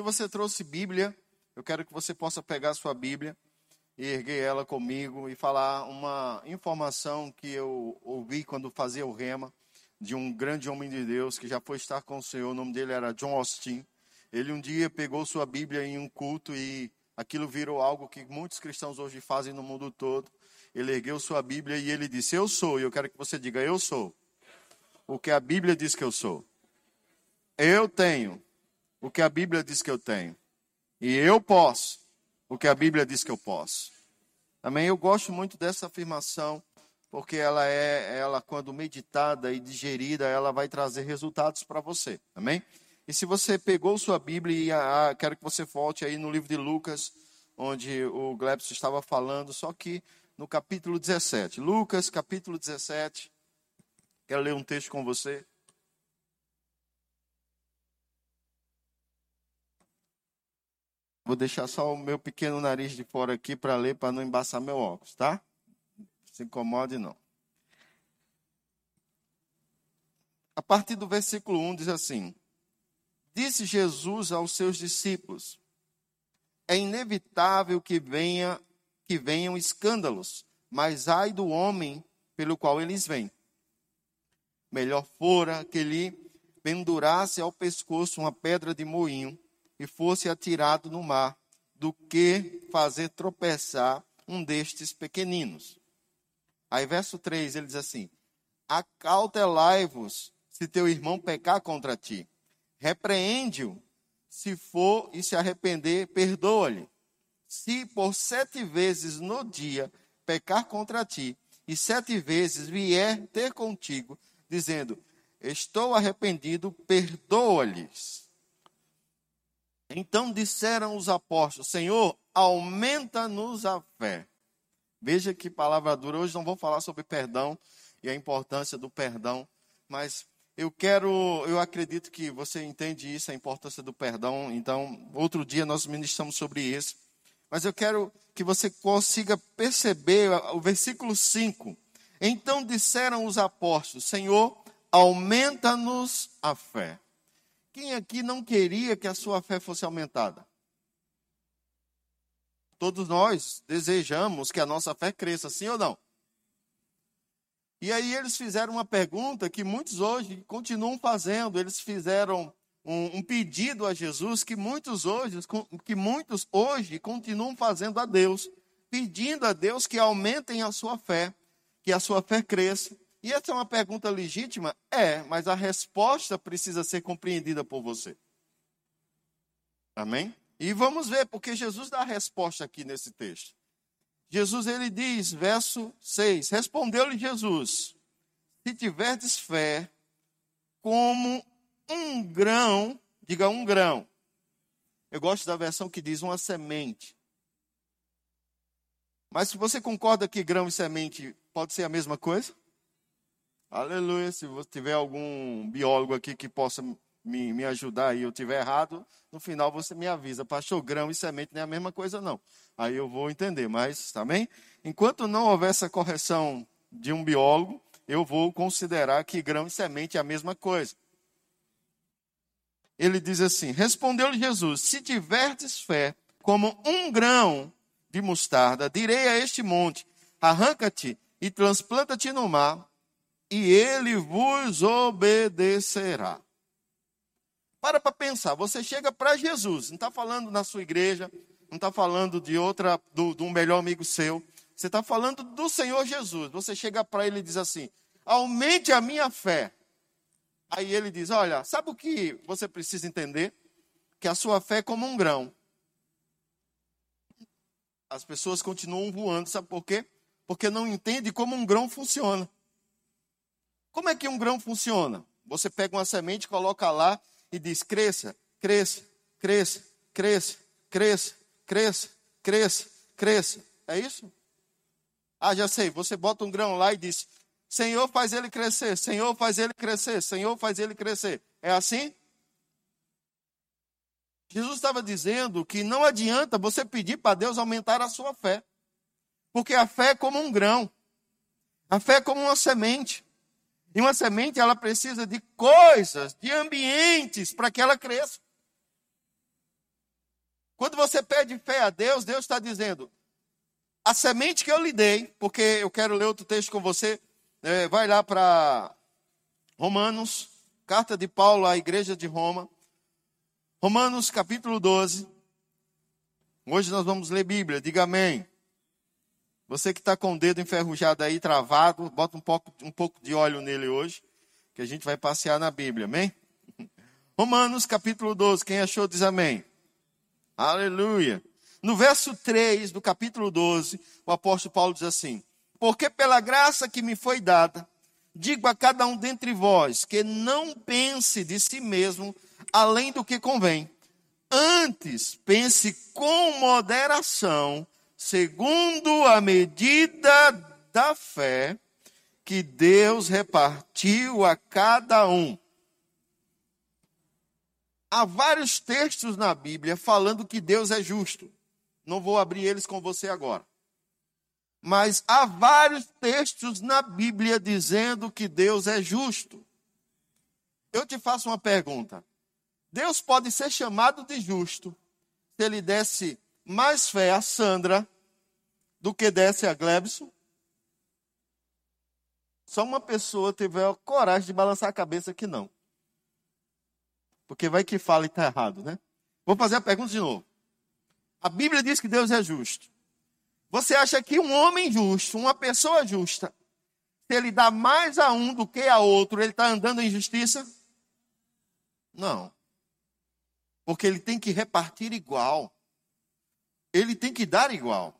Se você trouxe Bíblia, eu quero que você possa pegar sua Bíblia e erguer ela comigo e falar uma informação que eu ouvi quando fazia o rema de um grande homem de Deus que já foi estar com o Senhor. O nome dele era John Austin. Ele um dia pegou sua Bíblia em um culto e aquilo virou algo que muitos cristãos hoje fazem no mundo todo. Ele ergueu sua Bíblia e ele disse: Eu sou. E eu quero que você diga: Eu sou. O que a Bíblia diz que eu sou. Eu tenho o que a Bíblia diz que eu tenho. E eu posso o que a Bíblia diz que eu posso. Amém? Eu gosto muito dessa afirmação, porque ela é, ela quando meditada e digerida, ela vai trazer resultados para você. Amém? E se você pegou sua Bíblia, e ah, quero que você volte aí no livro de Lucas, onde o Glebson estava falando, só que no capítulo 17. Lucas, capítulo 17. Quero ler um texto com você. Vou deixar só o meu pequeno nariz de fora aqui para ler, para não embaçar meu óculos, tá? Se incomode, não. A partir do versículo 1 diz assim: Disse Jesus aos seus discípulos: É inevitável que venha que venham escândalos, mas ai do homem pelo qual eles vêm. Melhor fora que lhe pendurasse ao pescoço uma pedra de moinho e fosse atirado no mar, do que fazer tropeçar um destes pequeninos. Aí, verso 3, ele diz assim: Acautelai-vos se teu irmão pecar contra ti. Repreende-o, se for e se arrepender, perdoa-lhe se por sete vezes no dia pecar contra ti, e sete vezes vier ter contigo, dizendo: Estou arrependido, perdoa-lhes. Então disseram os apóstolos: Senhor, aumenta-nos a fé. Veja que palavra dura. Hoje não vou falar sobre perdão e a importância do perdão, mas eu quero, eu acredito que você entende isso, a importância do perdão. Então, outro dia nós ministramos sobre isso. Mas eu quero que você consiga perceber o versículo 5. Então disseram os apóstolos: Senhor, aumenta-nos a fé. Quem aqui não queria que a sua fé fosse aumentada? Todos nós desejamos que a nossa fé cresça, sim ou não? E aí eles fizeram uma pergunta que muitos hoje continuam fazendo. Eles fizeram um, um, pedido a Jesus que muitos hoje, que muitos hoje continuam fazendo a Deus, pedindo a Deus que aumentem a sua fé, que a sua fé cresça. E essa é uma pergunta legítima? É, mas a resposta precisa ser compreendida por você. Amém? E vamos ver, porque Jesus dá a resposta aqui nesse texto. Jesus ele diz, verso 6: Respondeu-lhe Jesus: Se tiverdes fé como um grão, diga um grão. Eu gosto da versão que diz uma semente. Mas se você concorda que grão e semente pode ser a mesma coisa? Aleluia. Se você tiver algum biólogo aqui que possa me, me ajudar e eu tiver errado, no final você me avisa. Pastor, grão e semente não é a mesma coisa, não. Aí eu vou entender, mas também, enquanto não houver essa correção de um biólogo, eu vou considerar que grão e semente é a mesma coisa ele diz assim: Respondeu-lhe Jesus: Se tiverdes fé como um grão de mostarda, direi a este monte: Arranca-te e transplanta-te no mar, e ele vos obedecerá. Para para pensar, você chega para Jesus, não está falando na sua igreja, não está falando de outra, do, um melhor amigo seu, você está falando do Senhor Jesus. Você chega para ele e diz assim: aumente a minha fé. Aí ele diz: Olha, sabe o que você precisa entender? Que a sua fé é como um grão. As pessoas continuam voando, sabe por quê? Porque não entende como um grão funciona. Como é que um grão funciona? Você pega uma semente, coloca lá e diz: cresça, cresça, cresça, cresça, cresça, cresça, cresça, cresça. É isso? Ah, já sei. Você bota um grão lá e diz: Senhor faz ele crescer, Senhor faz ele crescer, Senhor faz ele crescer. É assim? Jesus estava dizendo que não adianta você pedir para Deus aumentar a sua fé. Porque a fé é como um grão. A fé é como uma semente. E uma semente ela precisa de coisas, de ambientes para que ela cresça. Quando você pede fé a Deus, Deus está dizendo: a semente que eu lhe dei, porque eu quero ler outro texto com você, é, vai lá para Romanos, carta de Paulo à igreja de Roma, Romanos capítulo 12. Hoje nós vamos ler Bíblia, diga amém. Você que está com o dedo enferrujado aí, travado, bota um pouco, um pouco de óleo nele hoje, que a gente vai passear na Bíblia, amém? Romanos capítulo 12, quem achou diz amém. Aleluia. No verso 3 do capítulo 12, o apóstolo Paulo diz assim: Porque pela graça que me foi dada, digo a cada um dentre vós que não pense de si mesmo além do que convém. Antes, pense com moderação, segundo a medida da fé que Deus repartiu a cada um há vários textos na Bíblia falando que Deus é justo. Não vou abrir eles com você agora. Mas há vários textos na Bíblia dizendo que Deus é justo. Eu te faço uma pergunta. Deus pode ser chamado de justo se ele desse mais fé a Sandra do que desse a Glebson? Só uma pessoa teve a coragem de balançar a cabeça que não. Porque vai que fala e está errado, né? Vou fazer a pergunta de novo. A Bíblia diz que Deus é justo. Você acha que um homem justo, uma pessoa justa, se ele dá mais a um do que a outro, ele está andando em justiça? Não. Porque ele tem que repartir igual. Ele tem que dar igual.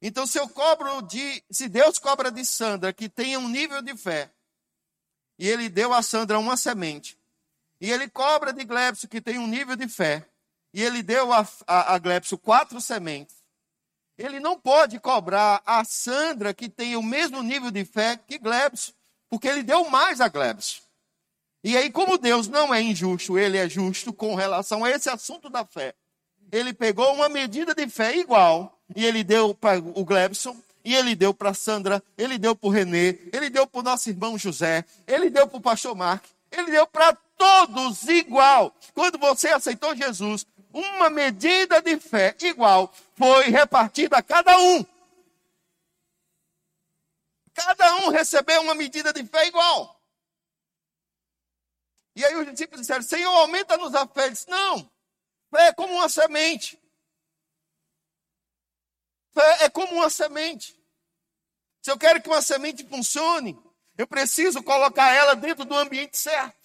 Então, se eu cobro de. Se Deus cobra de Sandra que tenha um nível de fé, e ele deu a Sandra uma semente, e ele cobra de Glebson, que tem um nível de fé. E ele deu a, a, a Glebson quatro sementes. Ele não pode cobrar a Sandra, que tem o mesmo nível de fé que Glebson, porque ele deu mais a Glebson. E aí, como Deus não é injusto, ele é justo com relação a esse assunto da fé. Ele pegou uma medida de fé igual, e ele deu para o Glebson, e ele deu para Sandra, ele deu para o Renê, ele deu para o nosso irmão José, ele deu para o pastor Mark, ele deu para todos igual. Quando você aceitou Jesus, uma medida de fé igual foi repartida a cada um. Cada um recebeu uma medida de fé igual. E aí os discípulos disseram: Senhor, aumenta-nos a fé. Ele disse: Não, fé é como uma semente. Fé é como uma semente. Se eu quero que uma semente funcione, eu preciso colocar ela dentro do ambiente certo.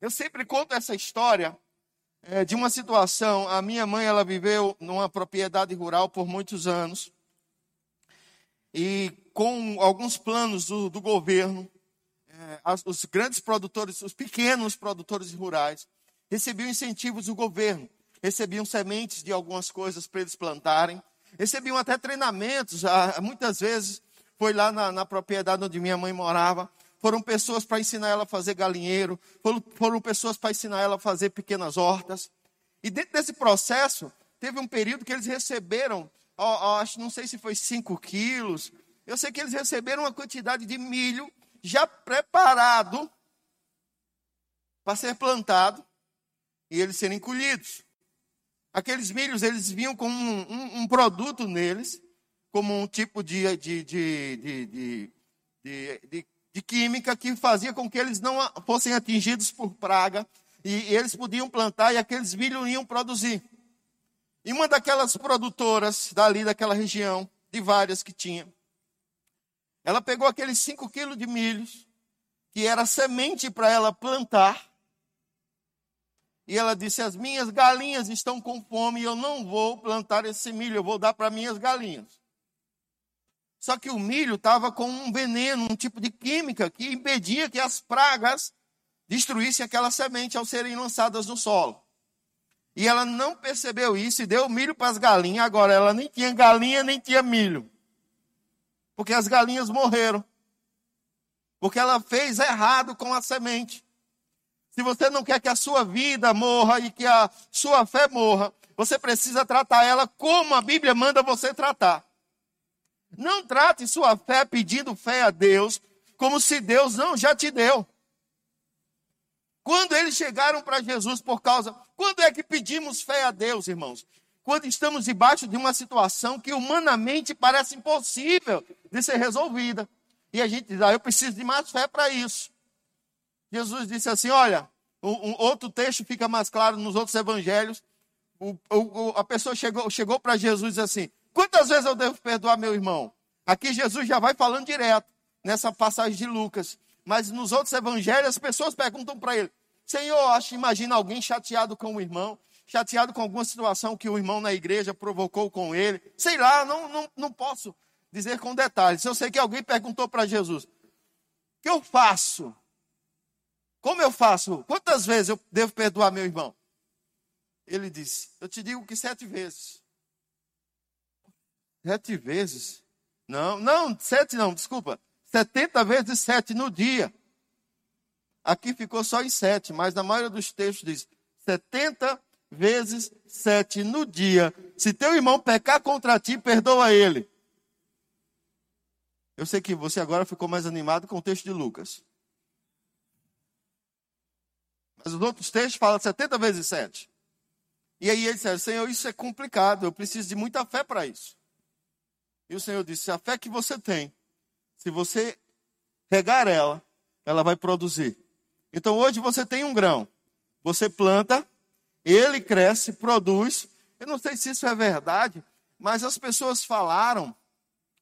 Eu sempre conto essa história é, de uma situação. A minha mãe ela viveu numa propriedade rural por muitos anos e com alguns planos do, do governo, é, as, os grandes produtores, os pequenos produtores rurais recebiam incentivos do governo, recebiam sementes de algumas coisas para eles plantarem, recebiam até treinamentos. muitas vezes foi lá na, na propriedade onde minha mãe morava foram pessoas para ensinar ela a fazer galinheiro, foram, foram pessoas para ensinar ela a fazer pequenas hortas. E dentro desse processo, teve um período que eles receberam, acho, não sei se foi 5 quilos, eu sei que eles receberam uma quantidade de milho já preparado para ser plantado e eles serem colhidos. Aqueles milhos, eles vinham com um, um, um produto neles, como um tipo de, de, de, de, de química que fazia com que eles não fossem atingidos por praga e eles podiam plantar e aqueles milho iam produzir. E uma daquelas produtoras dali daquela região, de várias que tinha, ela pegou aqueles 5 quilos de milhos, que era semente para ela plantar, e ela disse: As minhas galinhas estão com fome e eu não vou plantar esse milho, eu vou dar para minhas galinhas. Só que o milho estava com um veneno, um tipo de química que impedia que as pragas destruíssem aquela semente ao serem lançadas no solo. E ela não percebeu isso e deu milho para as galinhas. Agora ela nem tinha galinha, nem tinha milho. Porque as galinhas morreram. Porque ela fez errado com a semente. Se você não quer que a sua vida morra e que a sua fé morra, você precisa tratar ela como a Bíblia manda você tratar. Não trate sua fé pedindo fé a Deus como se Deus não já te deu. Quando eles chegaram para Jesus por causa. Quando é que pedimos fé a Deus, irmãos? Quando estamos debaixo de uma situação que humanamente parece impossível de ser resolvida. E a gente diz, ah, eu preciso de mais fé para isso. Jesus disse assim: olha, um, outro texto fica mais claro nos outros evangelhos. O, o, a pessoa chegou, chegou para Jesus assim: quantas vezes eu devo perdoar meu irmão? Aqui Jesus já vai falando direto, nessa passagem de Lucas. Mas nos outros evangelhos, as pessoas perguntam para ele: Senhor, acho, imagina alguém chateado com o irmão, chateado com alguma situação que o irmão na igreja provocou com ele. Sei lá, não, não, não posso dizer com detalhes. Eu sei que alguém perguntou para Jesus: O que eu faço? Como eu faço? Quantas vezes eu devo perdoar meu irmão? Ele disse: Eu te digo que sete vezes. Sete vezes? Não, não, sete não, desculpa. Setenta vezes sete no dia. Aqui ficou só em sete, mas na maioria dos textos diz setenta vezes sete no dia. Se teu irmão pecar contra ti, perdoa ele. Eu sei que você agora ficou mais animado com o texto de Lucas. Mas os outros textos falam 70 vezes 7. E aí ele disse: Senhor, isso é complicado, eu preciso de muita fé para isso. E o Senhor disse: a fé que você tem, se você regar ela, ela vai produzir. Então hoje você tem um grão, você planta, ele cresce, produz. Eu não sei se isso é verdade, mas as pessoas falaram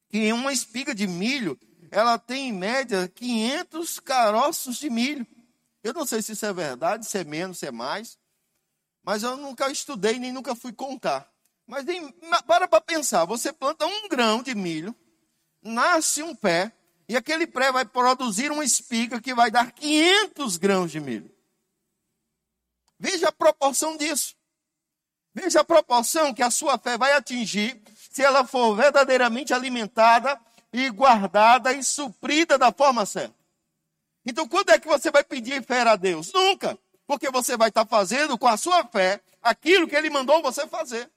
que uma espiga de milho, ela tem em média 500 caroços de milho. Eu não sei se isso é verdade, se é menos, se é mais, mas eu nunca estudei nem nunca fui contar. Mas em, para para pensar, você planta um grão de milho, nasce um pé, e aquele pé vai produzir uma espiga que vai dar 500 grãos de milho. Veja a proporção disso. Veja a proporção que a sua fé vai atingir se ela for verdadeiramente alimentada e guardada e suprida da forma certa. Então, quando é que você vai pedir fé a Deus? Nunca. Porque você vai estar fazendo com a sua fé aquilo que Ele mandou você fazer.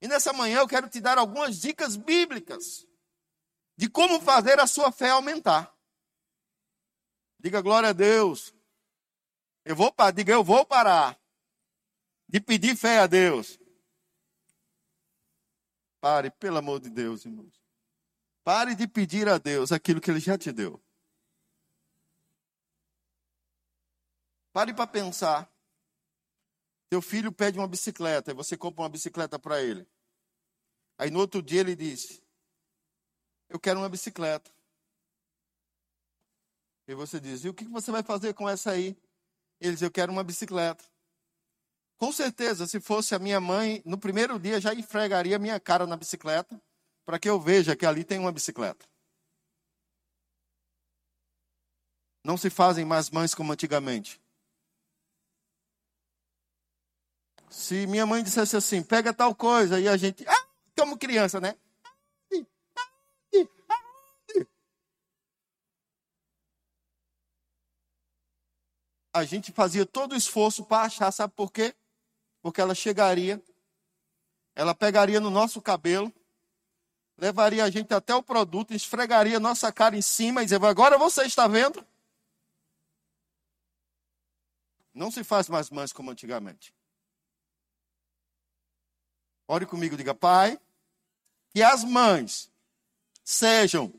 E nessa manhã eu quero te dar algumas dicas bíblicas de como fazer a sua fé aumentar. Diga glória a Deus. Eu vou, diga eu vou parar de pedir fé a Deus. Pare, pelo amor de Deus, irmãos. Pare de pedir a Deus aquilo que Ele já te deu. Pare para pensar. Teu filho pede uma bicicleta e você compra uma bicicleta para ele. Aí no outro dia ele diz: Eu quero uma bicicleta. E você diz: E o que você vai fazer com essa aí? Ele diz: Eu quero uma bicicleta. Com certeza, se fosse a minha mãe, no primeiro dia já esfregaria minha cara na bicicleta, para que eu veja que ali tem uma bicicleta. Não se fazem mais mães como antigamente. Se minha mãe dissesse assim, pega tal coisa, e a gente, ah, como criança, né? A gente fazia todo o esforço para achar, sabe por quê? Porque ela chegaria, ela pegaria no nosso cabelo, levaria a gente até o produto, esfregaria nossa cara em cima e dizia: Agora você está vendo? Não se faz mais mães como antigamente. Ore comigo, diga, Pai, que as mães sejam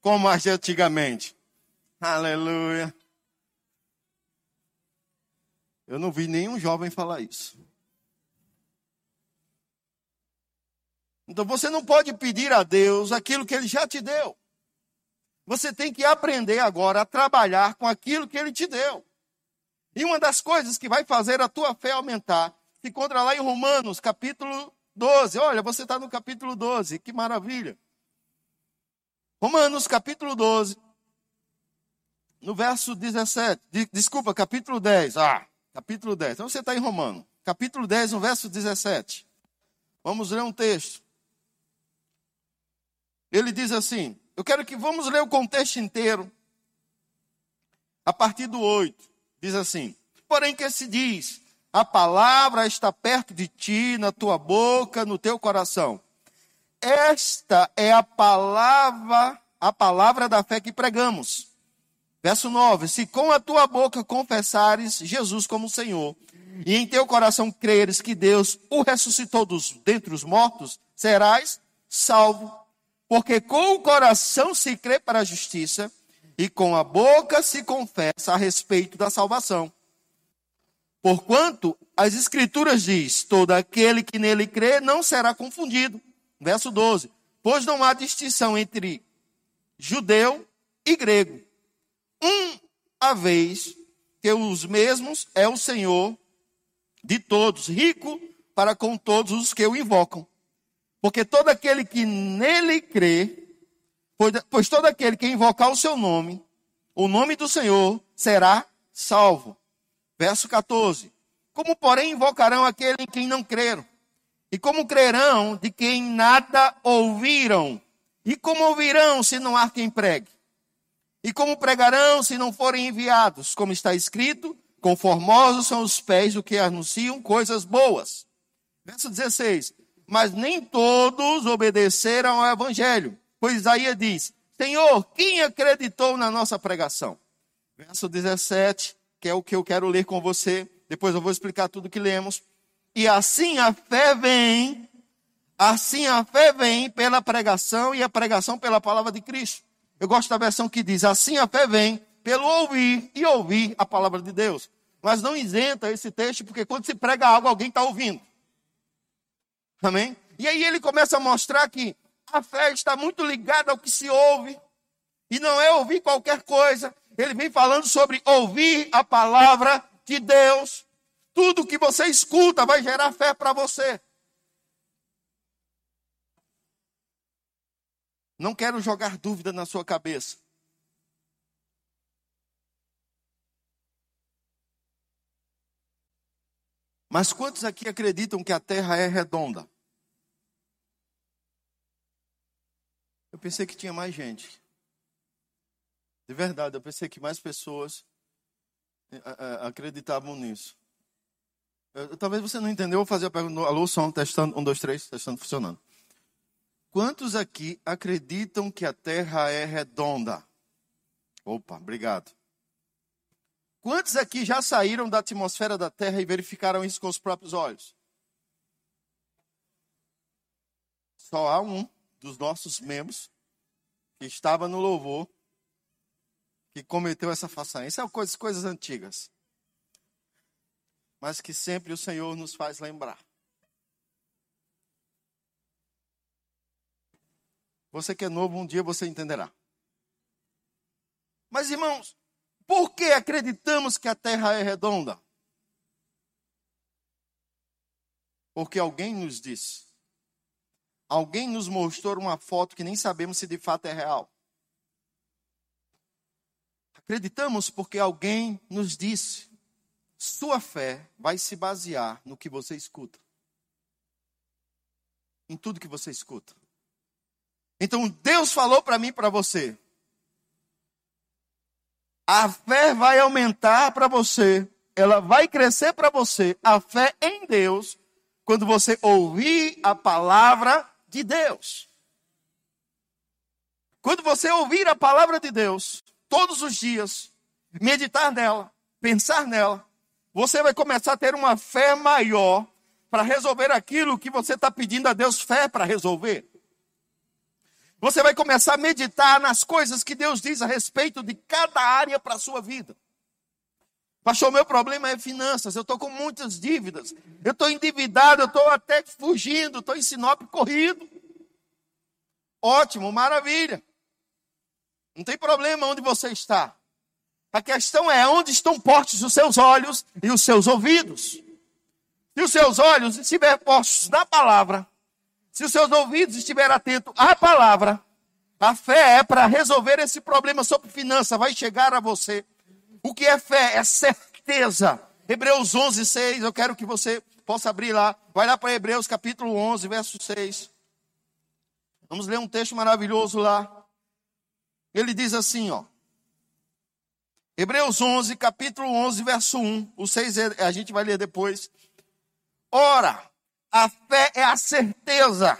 como as de antigamente. Aleluia. Eu não vi nenhum jovem falar isso. Então você não pode pedir a Deus aquilo que Ele já te deu. Você tem que aprender agora a trabalhar com aquilo que Ele te deu. E uma das coisas que vai fazer a tua fé aumentar se encontra lá em Romanos, capítulo 12. Olha, você está no capítulo 12, que maravilha. Romanos, capítulo 12, no verso 17. Desculpa, capítulo 10. Ah, capítulo 10. Então você está em Romano. Capítulo 10, no verso 17. Vamos ler um texto. Ele diz assim: Eu quero que vamos ler o contexto inteiro. A partir do 8. Diz assim: Porém, que se diz: a palavra está perto de ti, na tua boca, no teu coração. Esta é a palavra, a palavra da fé que pregamos. Verso 9: Se com a tua boca confessares Jesus como Senhor, e em teu coração creres que Deus o ressuscitou dos, dentre os mortos, serás salvo. Porque com o coração se crê para a justiça, e com a boca se confessa a respeito da salvação. Porquanto as Escrituras diz: todo aquele que nele crê não será confundido. Verso 12: Pois não há distinção entre judeu e grego. Um a vez que os mesmos é o Senhor de todos, rico para com todos os que o invocam. Porque todo aquele que nele crê, pois todo aquele que invocar o seu nome, o nome do Senhor, será salvo. Verso 14. Como, porém, invocarão aquele em quem não creram? E como crerão de quem nada ouviram? E como ouvirão se não há quem pregue? E como pregarão se não forem enviados? Como está escrito, conformosos são os pés do que anunciam coisas boas. Verso 16. Mas nem todos obedeceram ao evangelho. Pois Isaías diz: Senhor, quem acreditou na nossa pregação? Verso 17, que é o que eu quero ler com você. Depois eu vou explicar tudo que lemos. E assim a fé vem, assim a fé vem pela pregação e a pregação pela palavra de Cristo. Eu gosto da versão que diz: assim a fé vem pelo ouvir e ouvir a palavra de Deus. Mas não isenta esse texto, porque quando se prega algo, alguém está ouvindo. Amém? E aí ele começa a mostrar que a fé está muito ligada ao que se ouve. E não é ouvir qualquer coisa. Ele vem falando sobre ouvir a palavra de Deus. Tudo que você escuta vai gerar fé para você. Não quero jogar dúvida na sua cabeça. Mas quantos aqui acreditam que a terra é redonda? Eu pensei que tinha mais gente. De verdade, eu pensei que mais pessoas eh, eh, eh, acreditavam nisso. Eu, talvez você não entendeu, vou fazer a pergunta. Alô, som, testando. Um, dois, três, testando, funcionando. Quantos aqui acreditam que a Terra é redonda? Opa, obrigado. Quantos aqui já saíram da atmosfera da Terra e verificaram isso com os próprios olhos? Só há um dos nossos membros que estava no louvor que cometeu essa façanha. Isso é coisas, coisas antigas. Mas que sempre o Senhor nos faz lembrar. Você que é novo, um dia você entenderá. Mas irmãos, por que acreditamos que a terra é redonda? Porque alguém nos disse. Alguém nos mostrou uma foto que nem sabemos se de fato é real. Acreditamos porque alguém nos disse. Sua fé vai se basear no que você escuta. Em tudo que você escuta. Então Deus falou para mim e para você: a fé vai aumentar para você, ela vai crescer para você, a fé em Deus, quando você ouvir a palavra de Deus. Quando você ouvir a palavra de Deus, todos os dias, meditar nela, pensar nela, você vai começar a ter uma fé maior para resolver aquilo que você está pedindo a Deus fé para resolver. Você vai começar a meditar nas coisas que Deus diz a respeito de cada área para a sua vida. Pastor, meu problema é finanças, eu estou com muitas dívidas, eu estou endividado, eu estou até fugindo, estou em Sinop corrido. Ótimo, maravilha. Não tem problema onde você está. A questão é onde estão postos os seus olhos e os seus ouvidos. Se os seus olhos estiverem postos na palavra, se os seus ouvidos estiverem atentos à palavra, a fé é para resolver esse problema sobre finança, vai chegar a você. O que é fé? É certeza. Hebreus 11, 6, eu quero que você possa abrir lá. Vai lá para Hebreus capítulo 11, verso 6. Vamos ler um texto maravilhoso lá. Ele diz assim, ó. Hebreus 11, capítulo 11, verso 1. O 6 é, a gente vai ler depois. Ora, a fé é a certeza.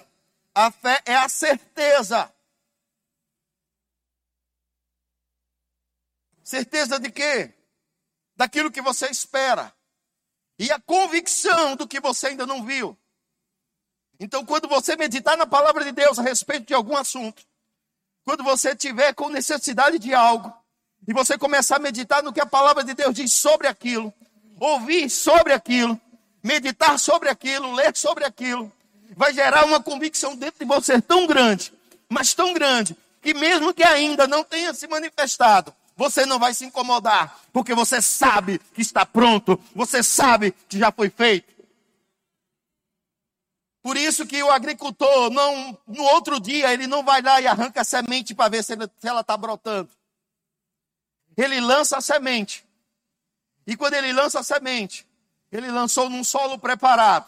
A fé é a certeza. Certeza de quê? Daquilo que você espera. E a convicção do que você ainda não viu. Então, quando você meditar na palavra de Deus a respeito de algum assunto, quando você tiver com necessidade de algo, e você começar a meditar no que a palavra de Deus diz sobre aquilo, ouvir sobre aquilo, meditar sobre aquilo, ler sobre aquilo, vai gerar uma convicção dentro de você tão grande, mas tão grande, que mesmo que ainda não tenha se manifestado, você não vai se incomodar, porque você sabe que está pronto, você sabe que já foi feito. Por isso que o agricultor, não, no outro dia, ele não vai lá e arranca a semente para ver se, ele, se ela está brotando. Ele lança a semente. E quando ele lança a semente, ele lançou num solo preparado.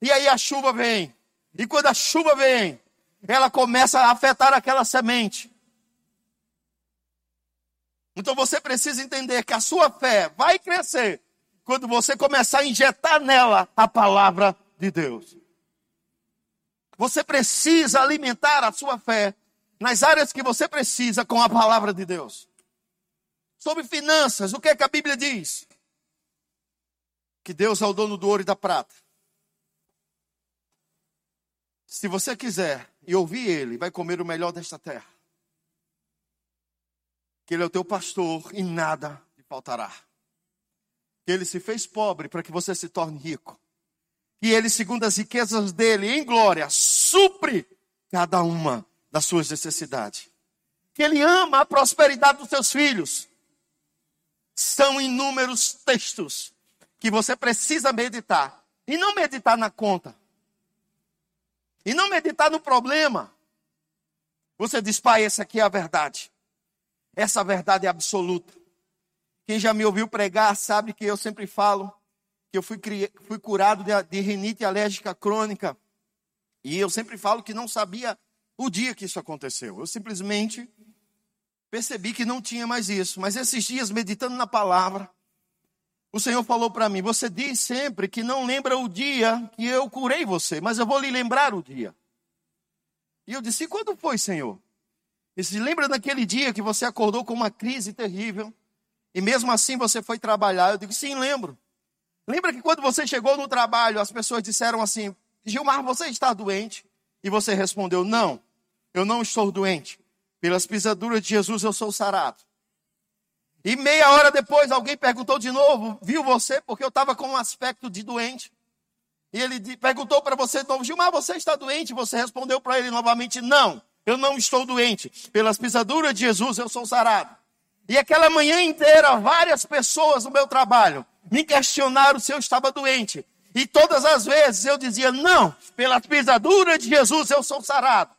E aí a chuva vem. E quando a chuva vem, ela começa a afetar aquela semente. Então você precisa entender que a sua fé vai crescer quando você começar a injetar nela a palavra de Deus. Você precisa alimentar a sua fé nas áreas que você precisa com a palavra de Deus. Sobre finanças, o que é que a Bíblia diz? Que Deus é o dono do ouro e da prata. Se você quiser e ouvir Ele, vai comer o melhor desta terra. Que Ele é o teu pastor e nada te faltará. Que Ele se fez pobre para que você se torne rico. Que Ele, segundo as riquezas dele, em glória, supre cada uma das suas necessidades. Que Ele ama a prosperidade dos seus filhos. São inúmeros textos que você precisa meditar. E não meditar na conta. E não meditar no problema. Você diz, pai, essa aqui é a verdade. Essa verdade é absoluta. Quem já me ouviu pregar sabe que eu sempre falo que eu fui, fui curado de, de rinite alérgica crônica. E eu sempre falo que não sabia o dia que isso aconteceu. Eu simplesmente percebi que não tinha mais isso. Mas esses dias, meditando na palavra, o Senhor falou para mim: Você diz sempre que não lembra o dia que eu curei você, mas eu vou lhe lembrar o dia. E eu disse: Quando foi, Senhor? Ele disse: Lembra daquele dia que você acordou com uma crise terrível e mesmo assim você foi trabalhar? Eu digo: Sim, lembro. Lembra que quando você chegou no trabalho, as pessoas disseram assim: Gilmar, você está doente? E você respondeu: Não, eu não estou doente. Pelas pisaduras de Jesus eu sou sarado. E meia hora depois alguém perguntou de novo, viu você? Porque eu estava com um aspecto de doente. E ele perguntou para você de novo, Gilmar, você está doente? Você respondeu para ele novamente, não, eu não estou doente. Pelas pisaduras de Jesus eu sou sarado. E aquela manhã inteira, várias pessoas no meu trabalho me questionaram se eu estava doente. E todas as vezes eu dizia, não, pelas pisaduras de Jesus eu sou sarado.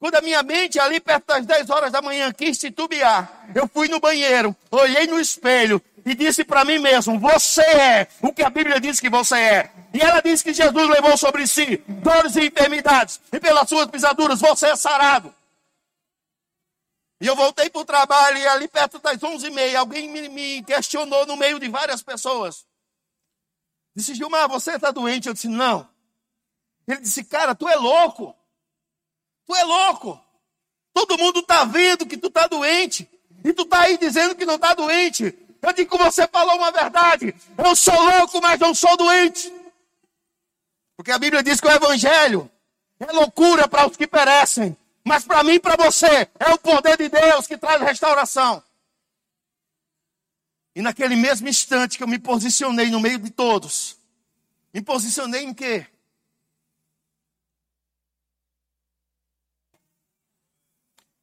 Quando a minha mente, ali perto das 10 horas da manhã, quis titubear, eu fui no banheiro, olhei no espelho e disse para mim mesmo: Você é o que a Bíblia diz que você é. E ela disse que Jesus levou sobre si dores e enfermidades, e pelas suas pisaduras você é sarado. E eu voltei para o trabalho, e ali perto das 11h30, alguém me, me questionou no meio de várias pessoas. Disse, Gilmar, você está doente? Eu disse, não. Ele disse, cara, tu é louco. Tu é louco. Todo mundo está vendo que tu está doente. E tu está aí dizendo que não está doente. Eu digo você falou uma verdade. Eu sou louco, mas não sou doente. Porque a Bíblia diz que o Evangelho é loucura para os que perecem. Mas para mim e para você é o poder de Deus que traz restauração. E naquele mesmo instante que eu me posicionei no meio de todos, me posicionei em quê?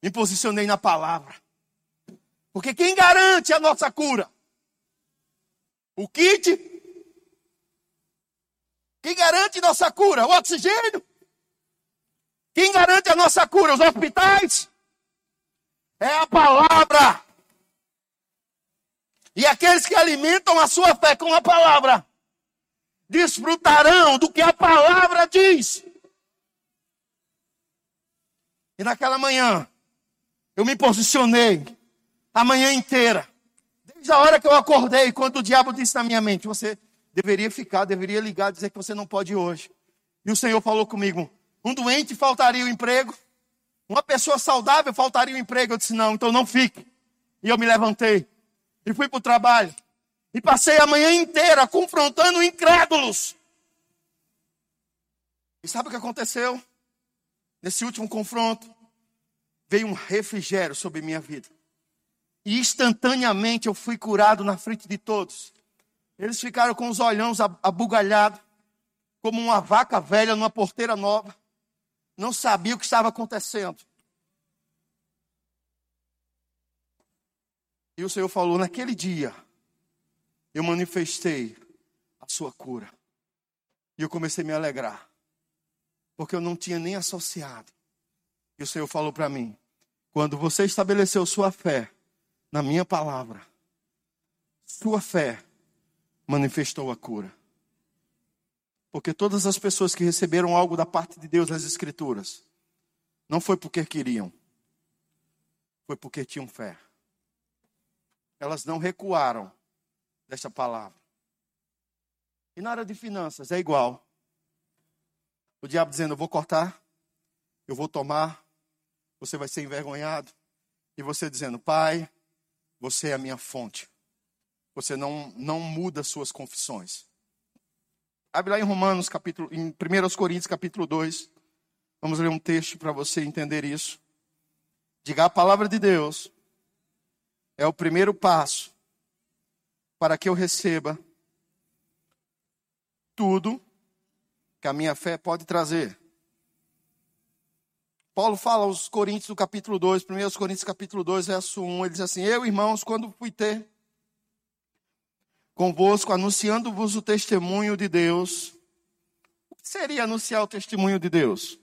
Me posicionei na palavra. Porque quem garante a nossa cura? O kit? Quem garante nossa cura? O oxigênio? Quem garante a nossa cura? Os hospitais? É a palavra. E aqueles que alimentam a sua fé com a palavra desfrutarão do que a palavra diz. E naquela manhã, eu me posicionei a manhã inteira. Desde a hora que eu acordei, quando o diabo disse na minha mente: Você deveria ficar, deveria ligar, dizer que você não pode hoje. E o Senhor falou comigo: Um doente faltaria o emprego, uma pessoa saudável faltaria o emprego. Eu disse: Não, então não fique. E eu me levantei E fui para o trabalho. E passei a manhã inteira confrontando incrédulos. E sabe o que aconteceu? Nesse último confronto, veio um refrigério sobre minha vida. E instantaneamente eu fui curado na frente de todos. Eles ficaram com os olhões abugalhados, como uma vaca velha numa porteira nova. Não sabia o que estava acontecendo. E o Senhor falou: naquele dia, eu manifestei a sua cura. E eu comecei a me alegrar. Porque eu não tinha nem associado. E o Senhor falou para mim: quando você estabeleceu sua fé na minha palavra, sua fé manifestou a cura. Porque todas as pessoas que receberam algo da parte de Deus nas Escrituras, não foi porque queriam, foi porque tinham fé. Elas não recuaram desta palavra. E na área de finanças é igual. O diabo dizendo: Eu vou cortar, eu vou tomar, você vai ser envergonhado. E você dizendo: Pai, você é a minha fonte. Você não, não muda suas confissões. Abre lá em Romanos, capítulo, em 1 Coríntios, capítulo 2. Vamos ler um texto para você entender isso. Diga a palavra de Deus é o primeiro passo para que eu receba tudo que a minha fé pode trazer. Paulo fala aos Coríntios, capítulo 2, 1 Coríntios, capítulo 2, verso 1, ele diz assim: Eu, irmãos, quando fui ter convosco, anunciando-vos o testemunho de Deus. O que seria anunciar o testemunho de Deus?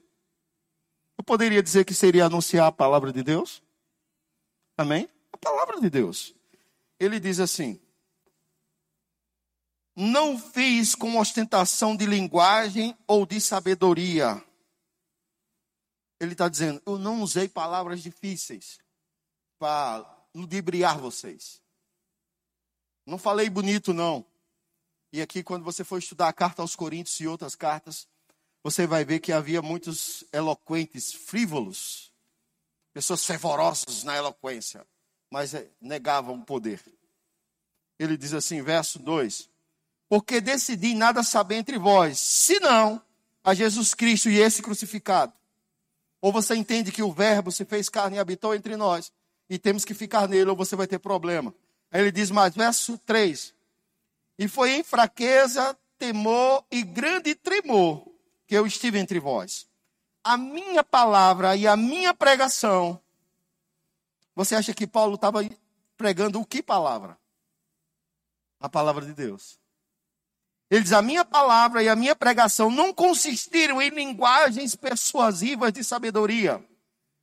Eu poderia dizer que seria anunciar a palavra de Deus? Amém? A palavra de Deus. Ele diz assim: Não fiz com ostentação de linguagem ou de sabedoria ele está dizendo: Eu não usei palavras difíceis para ludibriar vocês. Não falei bonito, não. E aqui, quando você for estudar a carta aos Coríntios e outras cartas, você vai ver que havia muitos eloquentes, frívolos, pessoas fervorosas na eloquência, mas eh, negavam o poder. Ele diz assim, verso 2: Porque decidi nada saber entre vós, senão a Jesus Cristo e esse crucificado. Ou você entende que o Verbo se fez carne e habitou entre nós, e temos que ficar nele, ou você vai ter problema. Aí ele diz mais, verso 3: E foi em fraqueza, temor e grande tremor que eu estive entre vós. A minha palavra e a minha pregação. Você acha que Paulo estava pregando o que palavra? A palavra de Deus. Ele diz: A minha palavra e a minha pregação não consistiram em linguagens persuasivas de sabedoria,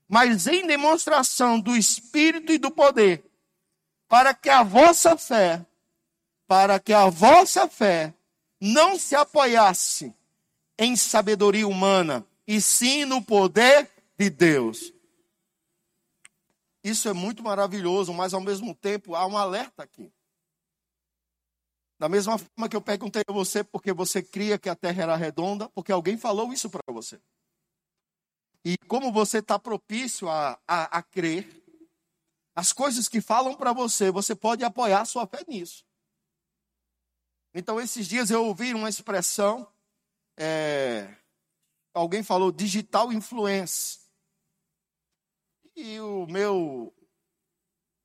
mas em demonstração do Espírito e do poder, para que a vossa fé, para que a vossa fé não se apoiasse em sabedoria humana, e sim no poder de Deus. Isso é muito maravilhoso, mas ao mesmo tempo há um alerta aqui. Da mesma forma que eu perguntei a você porque você cria que a terra era redonda, porque alguém falou isso para você. E como você está propício a, a, a crer, as coisas que falam para você, você pode apoiar a sua fé nisso. Então, esses dias eu ouvi uma expressão, é, alguém falou digital influence. E o meu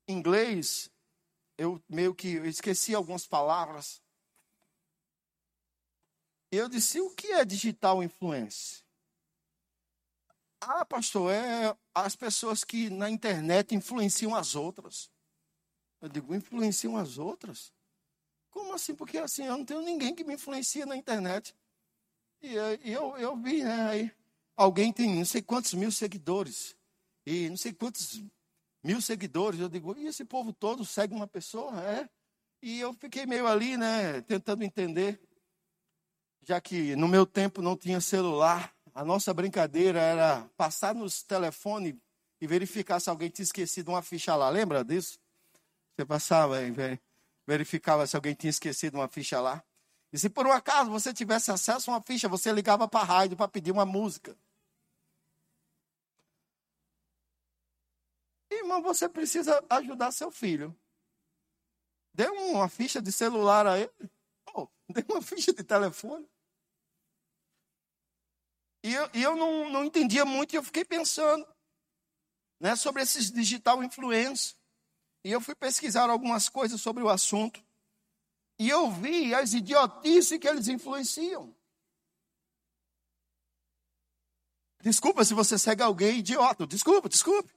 inglês eu meio que esqueci algumas palavras. Eu disse: o que é digital influência? Ah, pastor, é as pessoas que na internet influenciam as outras. Eu digo: influenciam as outras? Como assim? Porque assim, eu não tenho ninguém que me influencia na internet. E eu, eu vi, né? Aí, alguém tem não sei quantos mil seguidores. E não sei quantos mil seguidores. Eu digo, e esse povo todo segue uma pessoa? É. E eu fiquei meio ali, né, tentando entender. Já que no meu tempo não tinha celular, a nossa brincadeira era passar nos telefones e verificar se alguém tinha esquecido uma ficha lá. Lembra disso? Você passava e verificava se alguém tinha esquecido uma ficha lá. E se por um acaso você tivesse acesso a uma ficha, você ligava para a rádio para pedir uma música. Irmão, você precisa ajudar seu filho. Dê uma ficha de celular a ele. Oh, dê uma ficha de telefone. E eu, e eu não, não entendia muito e eu fiquei pensando né, sobre esses digital influencers. E eu fui pesquisar algumas coisas sobre o assunto. E eu vi as idiotices que eles influenciam. Desculpa se você segue alguém idiota. Desculpa, desculpe.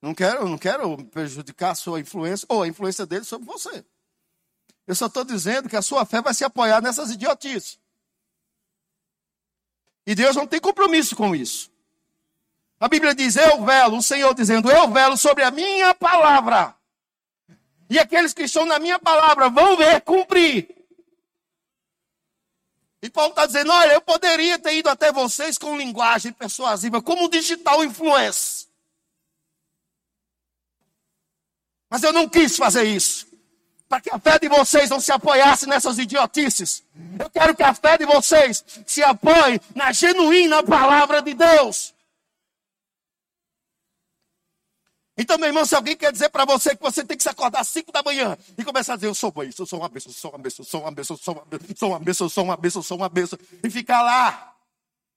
Não quero, não quero prejudicar a sua influência ou a influência dele sobre você. Eu só estou dizendo que a sua fé vai se apoiar nessas idiotices. E Deus não tem compromisso com isso. A Bíblia diz: Eu velo, o Senhor dizendo: Eu velo sobre a minha palavra. E aqueles que estão na minha palavra vão ver cumprir. E Paulo está dizendo: Olha, eu poderia ter ido até vocês com linguagem persuasiva, como digital influence. Mas eu não quis fazer isso. Para que a fé de vocês não se apoiasse nessas idiotices. Eu quero que a fé de vocês se apoie na genuína palavra de Deus. Então, meu irmão, se alguém quer dizer para você que você tem que se acordar às 5 da manhã e começar a dizer, eu sou isso, eu sou uma bênção, sou uma bênção, sou uma bênção, sou uma bênção, sou uma bênção, sou uma bênção, sou uma bênção, e ficar lá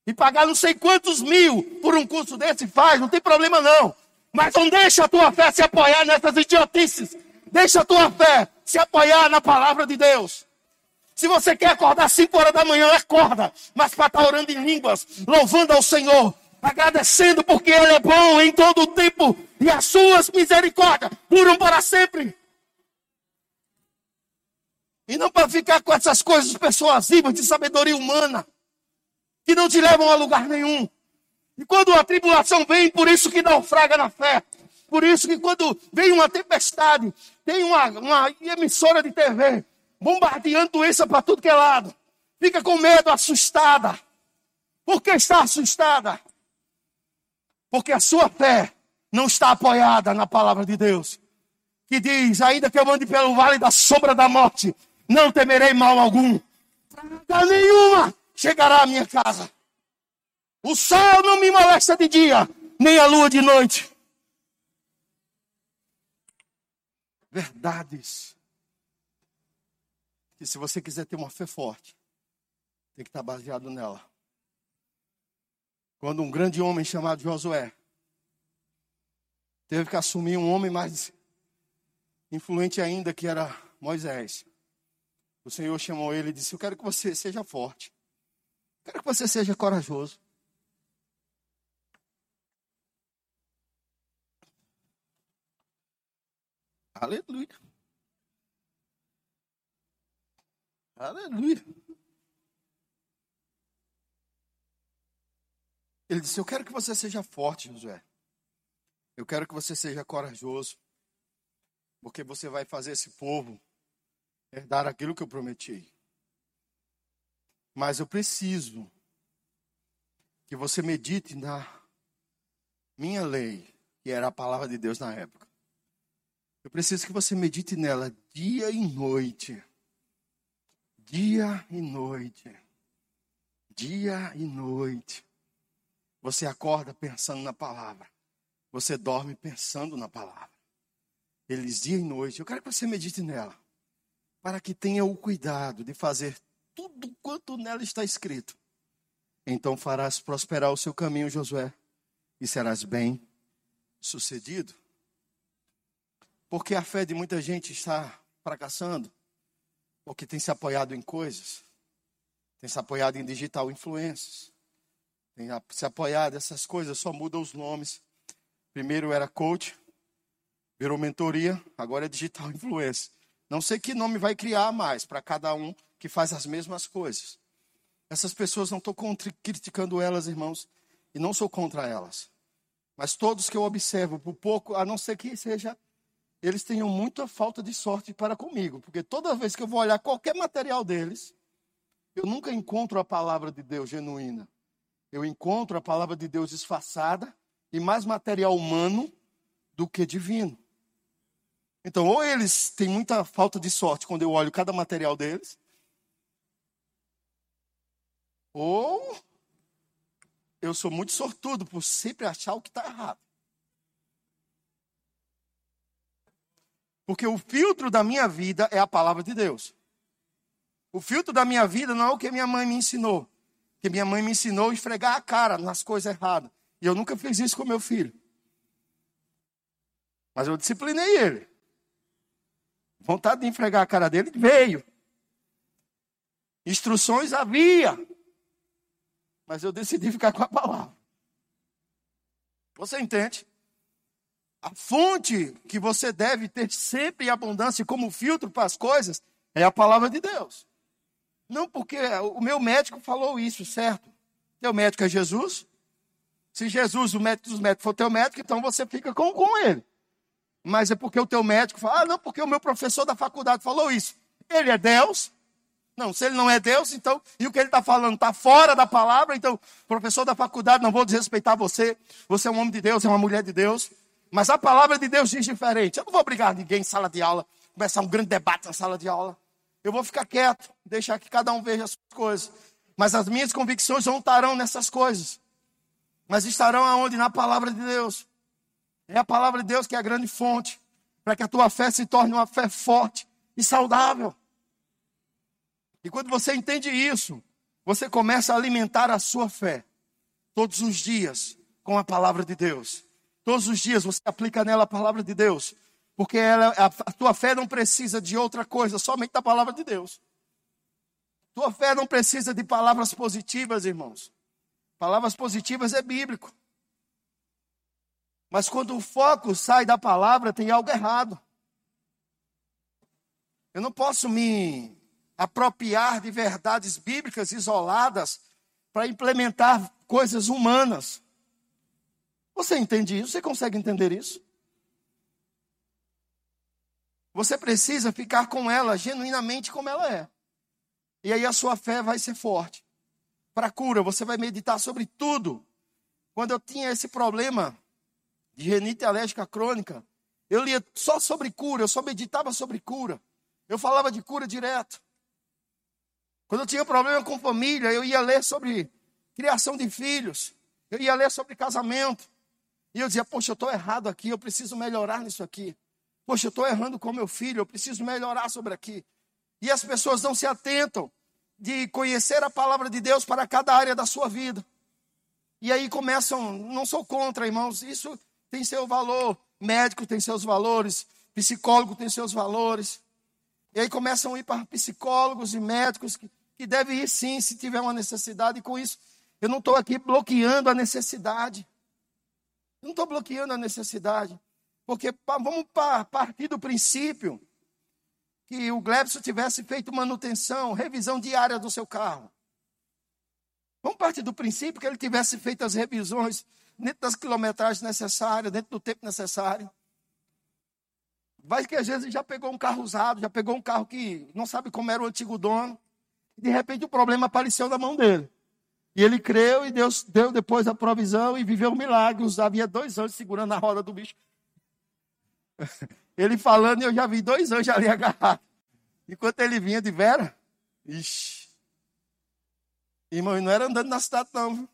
e pagar não sei quantos mil por um curso desse, faz, não tem problema não. Mas não deixa a tua fé se apoiar nessas idiotices. Deixa a tua fé se apoiar na palavra de Deus. Se você quer acordar às 5 horas da manhã, acorda. Mas para estar orando em línguas, louvando ao Senhor, agradecendo porque Ele é bom em todo o tempo e as suas misericórdias duram para sempre. E não para ficar com essas coisas persuasivas de sabedoria humana, que não te levam a lugar nenhum. E quando a tribulação vem, por isso que naufraga na fé. Por isso que quando vem uma tempestade, tem uma, uma emissora de TV bombardeando doença para tudo que é lado. Fica com medo, assustada. Por que está assustada? Porque a sua fé não está apoiada na palavra de Deus. Que diz: ainda que eu ande pelo vale da sombra da morte, não temerei mal algum. Praga nenhuma chegará à minha casa. O sol não me molesta de dia, nem a lua de noite. Verdades. Que se você quiser ter uma fé forte, tem que estar baseado nela. Quando um grande homem chamado Josué teve que assumir um homem mais influente ainda, que era Moisés. O Senhor chamou ele e disse: Eu quero que você seja forte. Quero que você seja corajoso. Aleluia. Aleluia. Ele disse: Eu quero que você seja forte, Josué. Eu quero que você seja corajoso. Porque você vai fazer esse povo herdar aquilo que eu prometi. Mas eu preciso que você medite na minha lei, que era a palavra de Deus na época. Eu preciso que você medite nela dia e noite. Dia e noite. Dia e noite. Você acorda pensando na palavra. Você dorme pensando na palavra. Eles dia e noite. Eu quero que você medite nela. Para que tenha o cuidado de fazer tudo quanto nela está escrito. Então farás prosperar o seu caminho, Josué, e serás bem sucedido. Porque a fé de muita gente está fracassando, porque tem se apoiado em coisas, tem se apoiado em digital influências, tem se apoiado essas coisas, só mudam os nomes. Primeiro era coach, virou mentoria, agora é digital influência. Não sei que nome vai criar mais para cada um que faz as mesmas coisas. Essas pessoas não estou criticando elas, irmãos, e não sou contra elas. Mas todos que eu observo, por pouco, a não ser que seja eles tenham muita falta de sorte para comigo, porque toda vez que eu vou olhar qualquer material deles, eu nunca encontro a palavra de Deus genuína. Eu encontro a palavra de Deus disfarçada e mais material humano do que divino. Então, ou eles têm muita falta de sorte quando eu olho cada material deles, ou eu sou muito sortudo por sempre achar o que está errado. Porque o filtro da minha vida é a palavra de Deus. O filtro da minha vida não é o que minha mãe me ensinou. Que minha mãe me ensinou a esfregar a cara nas coisas erradas. E eu nunca fiz isso com meu filho. Mas eu disciplinei ele. Vontade de enfregar a cara dele veio. Instruções havia. Mas eu decidi ficar com a palavra. Você entende? A fonte que você deve ter sempre em abundância como filtro para as coisas é a palavra de Deus. Não porque o meu médico falou isso, certo? Teu médico é Jesus? Se Jesus, o médico dos médicos, for teu médico, então você fica com, com ele. Mas é porque o teu médico fala, ah, não, porque o meu professor da faculdade falou isso. Ele é Deus? Não, se ele não é Deus, então, e o que ele está falando está fora da palavra, então, professor da faculdade, não vou desrespeitar você, você é um homem de Deus, é uma mulher de Deus, mas a palavra de Deus diz diferente. Eu não vou obrigar ninguém em sala de aula, começar um grande debate na sala de aula. Eu vou ficar quieto, deixar que cada um veja as coisas. Mas as minhas convicções não estarão nessas coisas. Mas estarão aonde? Na palavra de Deus. É a palavra de Deus que é a grande fonte para que a tua fé se torne uma fé forte e saudável. E quando você entende isso, você começa a alimentar a sua fé todos os dias com a palavra de Deus. Todos os dias você aplica nela a palavra de Deus, porque ela, a, a tua fé não precisa de outra coisa, somente da palavra de Deus. Tua fé não precisa de palavras positivas, irmãos. Palavras positivas é bíblico. Mas quando o foco sai da palavra, tem algo errado. Eu não posso me apropriar de verdades bíblicas isoladas para implementar coisas humanas. Você entende isso? Você consegue entender isso? Você precisa ficar com ela genuinamente como ela é. E aí a sua fé vai ser forte. Para cura, você vai meditar sobre tudo. Quando eu tinha esse problema de renite alérgica crônica, eu lia só sobre cura, eu só meditava sobre cura. Eu falava de cura direto. Quando eu tinha problema com família, eu ia ler sobre criação de filhos. Eu ia ler sobre casamento. E eu dizia, poxa, eu estou errado aqui, eu preciso melhorar nisso aqui. Poxa, eu estou errando com meu filho, eu preciso melhorar sobre aqui. E as pessoas não se atentam de conhecer a palavra de Deus para cada área da sua vida. E aí começam, não sou contra, irmãos, isso tem seu valor, médico tem seus valores, psicólogo tem seus valores. E aí começam a ir para psicólogos e médicos que, que devem ir sim, se tiver uma necessidade. E com isso, eu não estou aqui bloqueando a necessidade. Eu não estou bloqueando a necessidade. Porque vamos partir do princípio que o Glebson tivesse feito manutenção, revisão diária do seu carro. Vamos partir do princípio que ele tivesse feito as revisões dentro das quilometragens necessárias, dentro do tempo necessário. Vai que às vezes já pegou um carro usado, já pegou um carro que não sabe como era o antigo dono. E de repente o problema apareceu na mão dele. E ele creu e Deus deu depois a provisão e viveu um milagre. Havia dois anjos segurando a roda do bicho. Ele falando e eu já vi dois anjos ali agarrados. Enquanto ele vinha de Vera, ixi. Irmão, não era andando na cidade, não.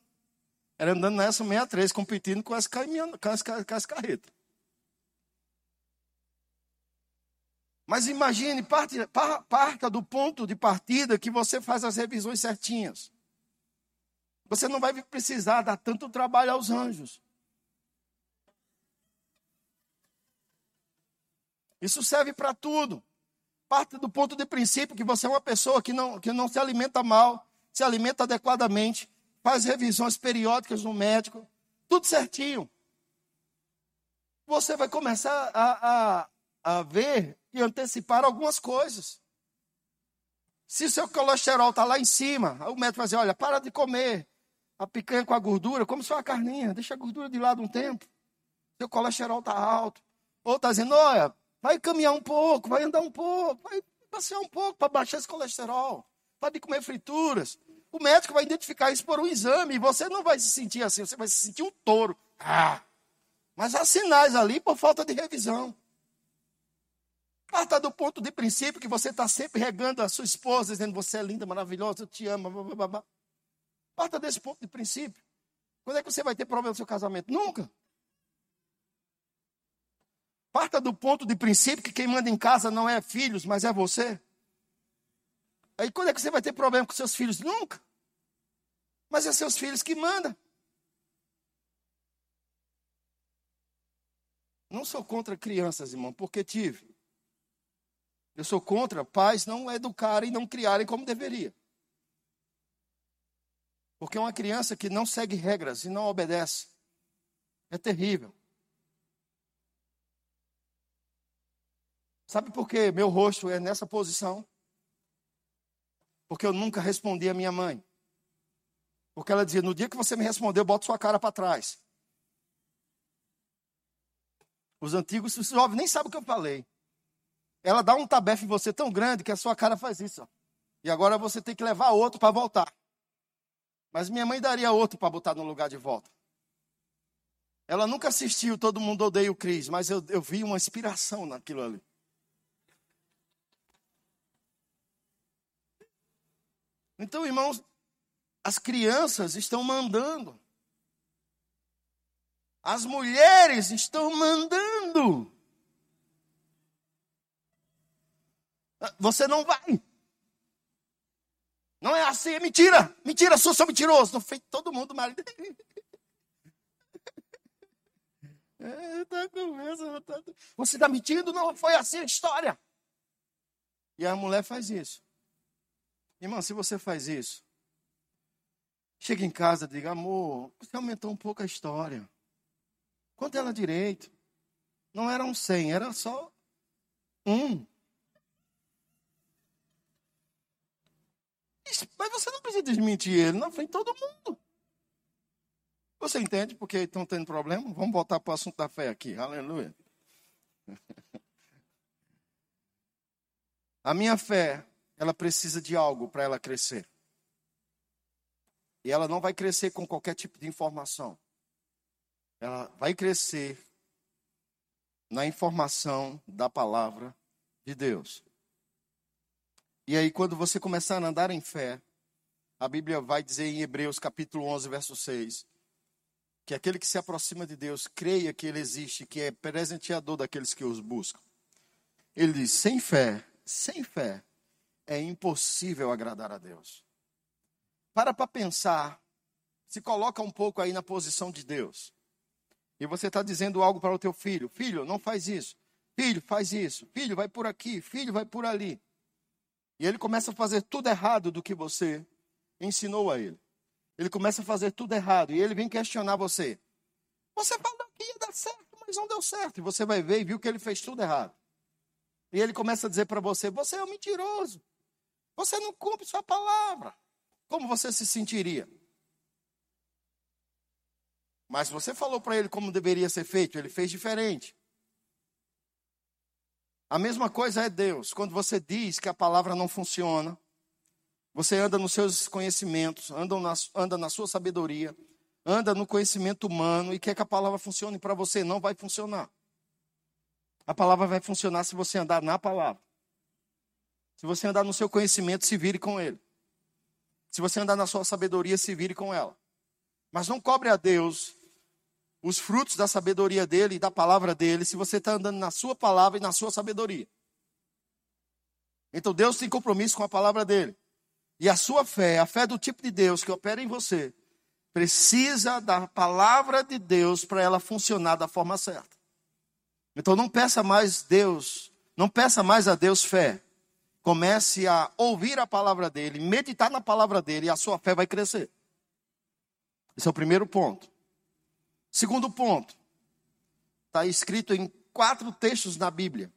Era andando nessa 63, competindo com as, caminhão, com as, com as carretas. Mas imagine, parte, parta do ponto de partida que você faz as revisões certinhas. Você não vai precisar dar tanto trabalho aos anjos. Isso serve para tudo. Parte do ponto de princípio que você é uma pessoa que não, que não se alimenta mal, se alimenta adequadamente, faz revisões periódicas no médico, tudo certinho. Você vai começar a, a, a ver e antecipar algumas coisas. Se o seu colesterol está lá em cima, o médico vai dizer: olha, para de comer a picanha com a gordura, come só a carninha, deixa a gordura de lado um tempo. Seu colesterol está alto. Ou está dizendo: olha, vai caminhar um pouco, vai andar um pouco, vai passear um pouco para baixar esse colesterol, para de comer frituras. O médico vai identificar isso por um exame e você não vai se sentir assim, você vai se sentir um touro. Ah, mas há sinais ali por falta de revisão. Parta do ponto de princípio que você está sempre regando a sua esposa, dizendo você é linda, maravilhosa, eu te amo. Blá, blá, blá. Parta desse ponto de princípio. Quando é que você vai ter problema no seu casamento? Nunca. Parta do ponto de princípio que quem manda em casa não é filhos, mas é você. Aí quando é que você vai ter problema com seus filhos? Nunca. Mas é seus filhos que mandam. Não sou contra crianças, irmão, porque tive. Eu sou contra pais não educarem, não criarem como deveria. Porque uma criança que não segue regras e não obedece é terrível. Sabe por que meu rosto é nessa posição? Porque eu nunca respondi a minha mãe. Porque ela dizia: no dia que você me respondeu, bota sua cara para trás. Os antigos, os jovens nem sabem o que eu falei. Ela dá um tabefe em você tão grande que a sua cara faz isso. Ó. E agora você tem que levar outro para voltar. Mas minha mãe daria outro para botar no lugar de volta. Ela nunca assistiu Todo Mundo Odeia o Cris, mas eu, eu vi uma inspiração naquilo ali. Então, irmãos, as crianças estão mandando. As mulheres estão mandando. Você não vai. Não é assim, é mentira. Mentira, sou, sou mentiroso. Não fez todo mundo marido. É, tá tá... Você está mentindo? Não, foi assim a história. E a mulher faz isso. Irmão, se você faz isso, chega em casa diga, amor, você aumentou um pouco a história. Conta ela direito. Não eram 100, era só um. Mas você não precisa desmentir ele frente de todo mundo. Você entende porque estão tendo problema? Vamos voltar para o assunto da fé aqui. Aleluia. A minha fé ela precisa de algo para ela crescer. E ela não vai crescer com qualquer tipo de informação. Ela vai crescer na informação da palavra de Deus. E aí, quando você começar a andar em fé, a Bíblia vai dizer em Hebreus capítulo 11, verso 6, que aquele que se aproxima de Deus creia que Ele existe, que é presenteador daqueles que os buscam. Ele diz: sem fé, sem fé, é impossível agradar a Deus. Para para pensar, se coloca um pouco aí na posição de Deus. E você está dizendo algo para o teu filho: Filho, não faz isso. Filho, faz isso. Filho, vai por aqui. Filho, vai por ali. E ele começa a fazer tudo errado do que você ensinou a ele. Ele começa a fazer tudo errado. E ele vem questionar você. Você falou que ia dar certo, mas não deu certo. E você vai ver e viu que ele fez tudo errado. E ele começa a dizer para você: Você é um mentiroso. Você não cumpre sua palavra. Como você se sentiria? Mas você falou para ele como deveria ser feito, ele fez diferente. A mesma coisa é Deus. Quando você diz que a palavra não funciona, você anda nos seus conhecimentos, anda na, anda na sua sabedoria, anda no conhecimento humano e quer que a palavra funcione para você, não vai funcionar. A palavra vai funcionar se você andar na palavra. Se você andar no seu conhecimento, se vire com ele. Se você andar na sua sabedoria, se vire com ela. Mas não cobre a Deus os frutos da sabedoria dele e da palavra dele se você está andando na sua palavra e na sua sabedoria. Então Deus tem compromisso com a palavra dele. E a sua fé, a fé do tipo de Deus que opera em você, precisa da palavra de Deus para ela funcionar da forma certa. Então não peça mais Deus, não peça mais a Deus fé. Comece a ouvir a palavra dele, meditar na palavra dele e a sua fé vai crescer. Esse é o primeiro ponto. Segundo ponto, está escrito em quatro textos na Bíblia: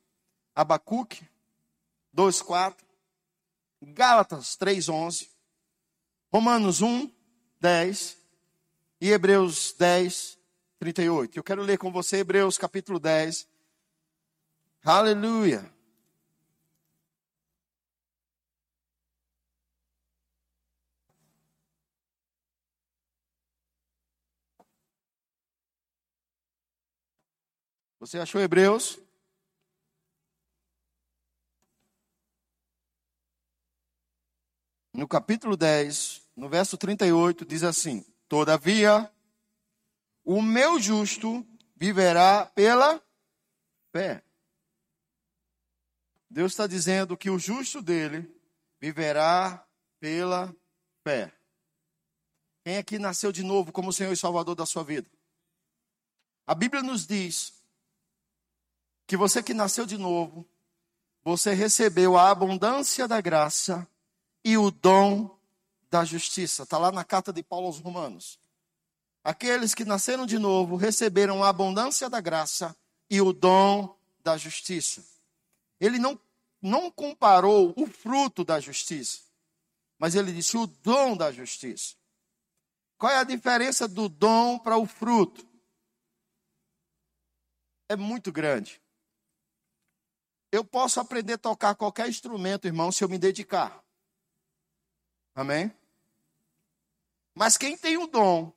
Abacuque 2,4, Gálatas 3,11, Romanos 1, 10 e Hebreus 10, 38. Eu quero ler com você Hebreus capítulo 10. Aleluia. Você achou Hebreus? No capítulo 10, no verso 38, diz assim: Todavia, o meu justo viverá pela fé. Deus está dizendo que o justo dele viverá pela fé. Quem aqui nasceu de novo como Senhor e Salvador da sua vida? A Bíblia nos diz que você que nasceu de novo, você recebeu a abundância da graça e o dom da justiça. Está lá na carta de Paulo aos Romanos. Aqueles que nasceram de novo receberam a abundância da graça e o dom da justiça. Ele não, não comparou o fruto da justiça, mas ele disse o dom da justiça. Qual é a diferença do dom para o fruto? É muito grande. Eu posso aprender a tocar qualquer instrumento, irmão, se eu me dedicar. Amém? Mas quem tem o dom,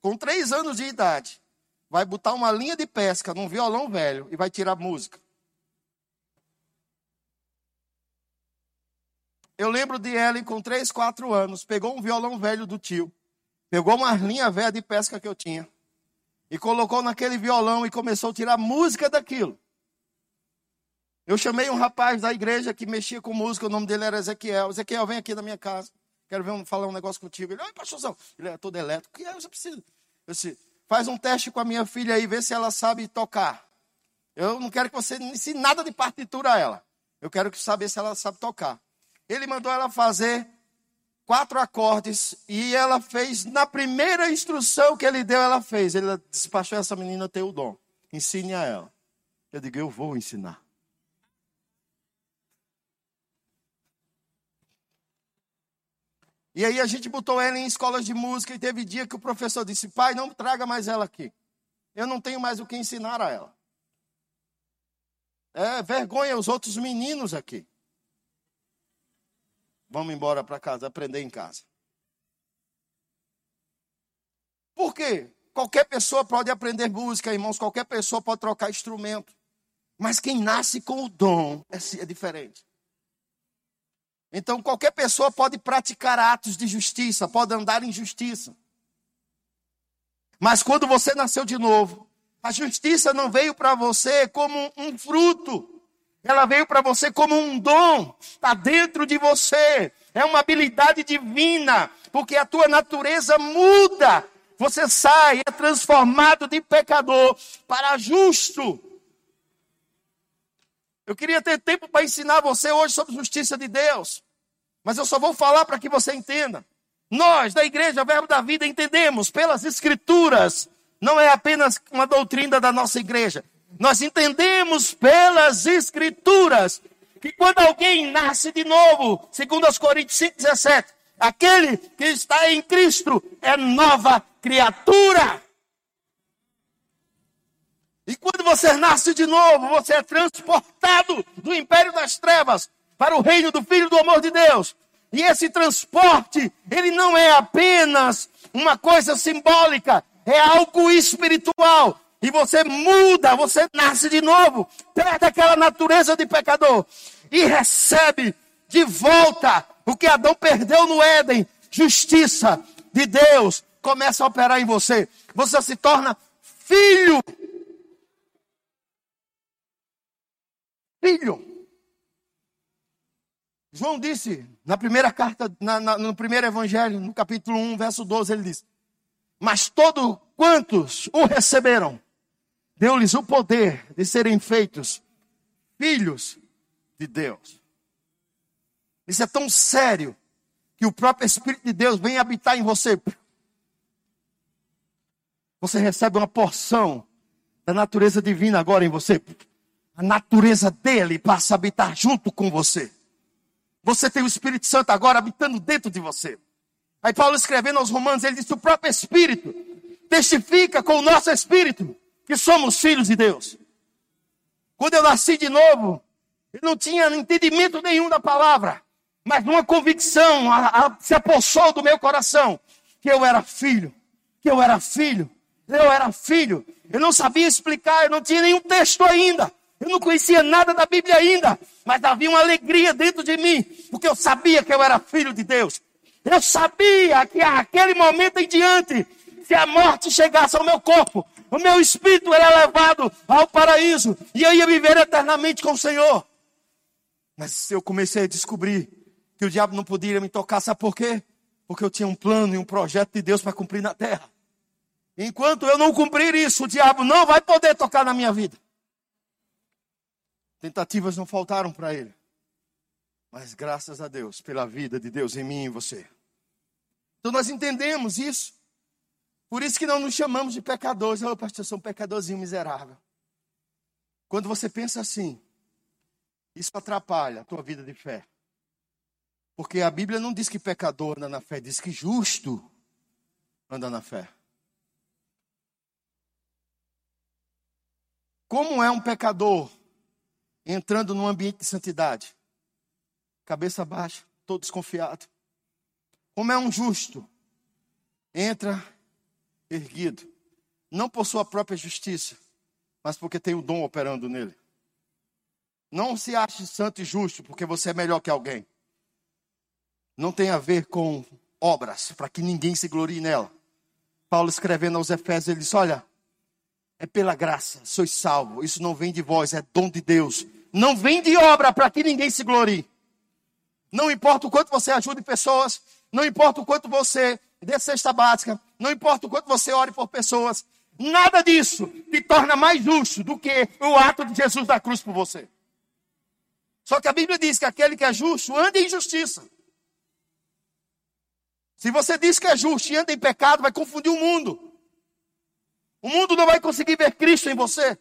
com três anos de idade, vai botar uma linha de pesca num violão velho e vai tirar música. Eu lembro de Ellen com três, quatro anos, pegou um violão velho do tio, pegou uma linha velha de pesca que eu tinha e colocou naquele violão e começou a tirar música daquilo. Eu chamei um rapaz da igreja que mexia com música, o nome dele era Ezequiel. Ezequiel, vem aqui na minha casa. Quero ver um, falar um negócio contigo. Ele, oi, pastorzão. Ele é todo elétrico. O que é? Você precisa. Eu disse, faz um teste com a minha filha aí, vê se ela sabe tocar. Eu não quero que você ensine nada de partitura a ela. Eu quero saber se ela sabe tocar. Ele mandou ela fazer quatro acordes e ela fez, na primeira instrução que ele deu, ela fez. Ele despachou essa menina ter o dom. Ensine a ela. Eu digo, eu vou ensinar. E aí a gente botou ela em escolas de música e teve dia que o professor disse: pai, não traga mais ela aqui. Eu não tenho mais o que ensinar a ela. É vergonha os outros meninos aqui. Vamos embora para casa, aprender em casa. Por quê? Qualquer pessoa pode aprender música, irmãos, qualquer pessoa pode trocar instrumento. Mas quem nasce com o dom é, é diferente. Então, qualquer pessoa pode praticar atos de justiça, pode andar em justiça. Mas quando você nasceu de novo, a justiça não veio para você como um fruto, ela veio para você como um dom, está dentro de você, é uma habilidade divina, porque a tua natureza muda. Você sai, é transformado de pecador para justo. Eu queria ter tempo para ensinar você hoje sobre justiça de Deus. Mas eu só vou falar para que você entenda. Nós, da Igreja Verbo da Vida, entendemos pelas Escrituras, não é apenas uma doutrina da nossa igreja. Nós entendemos pelas Escrituras que quando alguém nasce de novo, segundo as Coríntios 5,17, aquele que está em Cristo é nova criatura. E quando você nasce de novo, você é transportado do império das trevas para o reino do Filho do amor de Deus. E esse transporte, ele não é apenas uma coisa simbólica, é algo espiritual. E você muda, você nasce de novo, perde aquela natureza de pecador e recebe de volta o que Adão perdeu no Éden, justiça de Deus começa a operar em você. Você se torna filho. Filho. João disse, na primeira carta, na, na, no primeiro evangelho, no capítulo 1, verso 12, ele diz: Mas todos quantos o receberam, deu-lhes o poder de serem feitos filhos de Deus. Isso é tão sério que o próprio Espírito de Deus vem habitar em você. Você recebe uma porção da natureza divina agora em você. A natureza dele passa a habitar junto com você. Você tem o Espírito Santo agora habitando dentro de você. Aí Paulo escrevendo aos Romanos, ele diz: o próprio Espírito testifica com o nosso Espírito que somos filhos de Deus. Quando eu nasci de novo, eu não tinha entendimento nenhum da palavra, mas uma convicção a, a, se apossou do meu coração que eu era filho, que eu era filho, eu era filho. Eu não sabia explicar, eu não tinha nenhum texto ainda. Eu não conhecia nada da Bíblia ainda, mas havia uma alegria dentro de mim, porque eu sabia que eu era filho de Deus. Eu sabia que aquele momento em diante se a morte chegasse ao meu corpo, o meu espírito era levado ao paraíso e eu ia viver eternamente com o Senhor. Mas eu comecei a descobrir que o diabo não podia me tocar, sabe por quê? Porque eu tinha um plano e um projeto de Deus para cumprir na terra. Enquanto eu não cumprir isso, o diabo não vai poder tocar na minha vida. Tentativas não faltaram para ele. Mas graças a Deus pela vida de Deus em mim e em você. Então nós entendemos isso. Por isso que não nos chamamos de pecadores. Oh, pastor, eu sou um pecadorzinho miserável. Quando você pensa assim, isso atrapalha a tua vida de fé. Porque a Bíblia não diz que pecador anda na fé, diz que justo anda na fé. Como é um pecador entrando num ambiente de santidade. Cabeça baixa, todo desconfiado. Como é um justo, entra erguido, não por sua própria justiça, mas porque tem o dom operando nele. Não se ache santo e justo porque você é melhor que alguém. Não tem a ver com obras, para que ninguém se glorie nela. Paulo escrevendo aos Efésios, ele diz: Olha, é pela graça, sois salvo. Isso não vem de vós, é dom de Deus. Não vem de obra para que ninguém se glorie. Não importa o quanto você ajude pessoas, não importa o quanto você dê cesta básica, não importa o quanto você ore por pessoas, nada disso te torna mais justo do que o ato de Jesus da cruz por você. Só que a Bíblia diz que aquele que é justo anda em justiça. Se você diz que é justo e anda em pecado, vai confundir o mundo. O mundo não vai conseguir ver Cristo em você.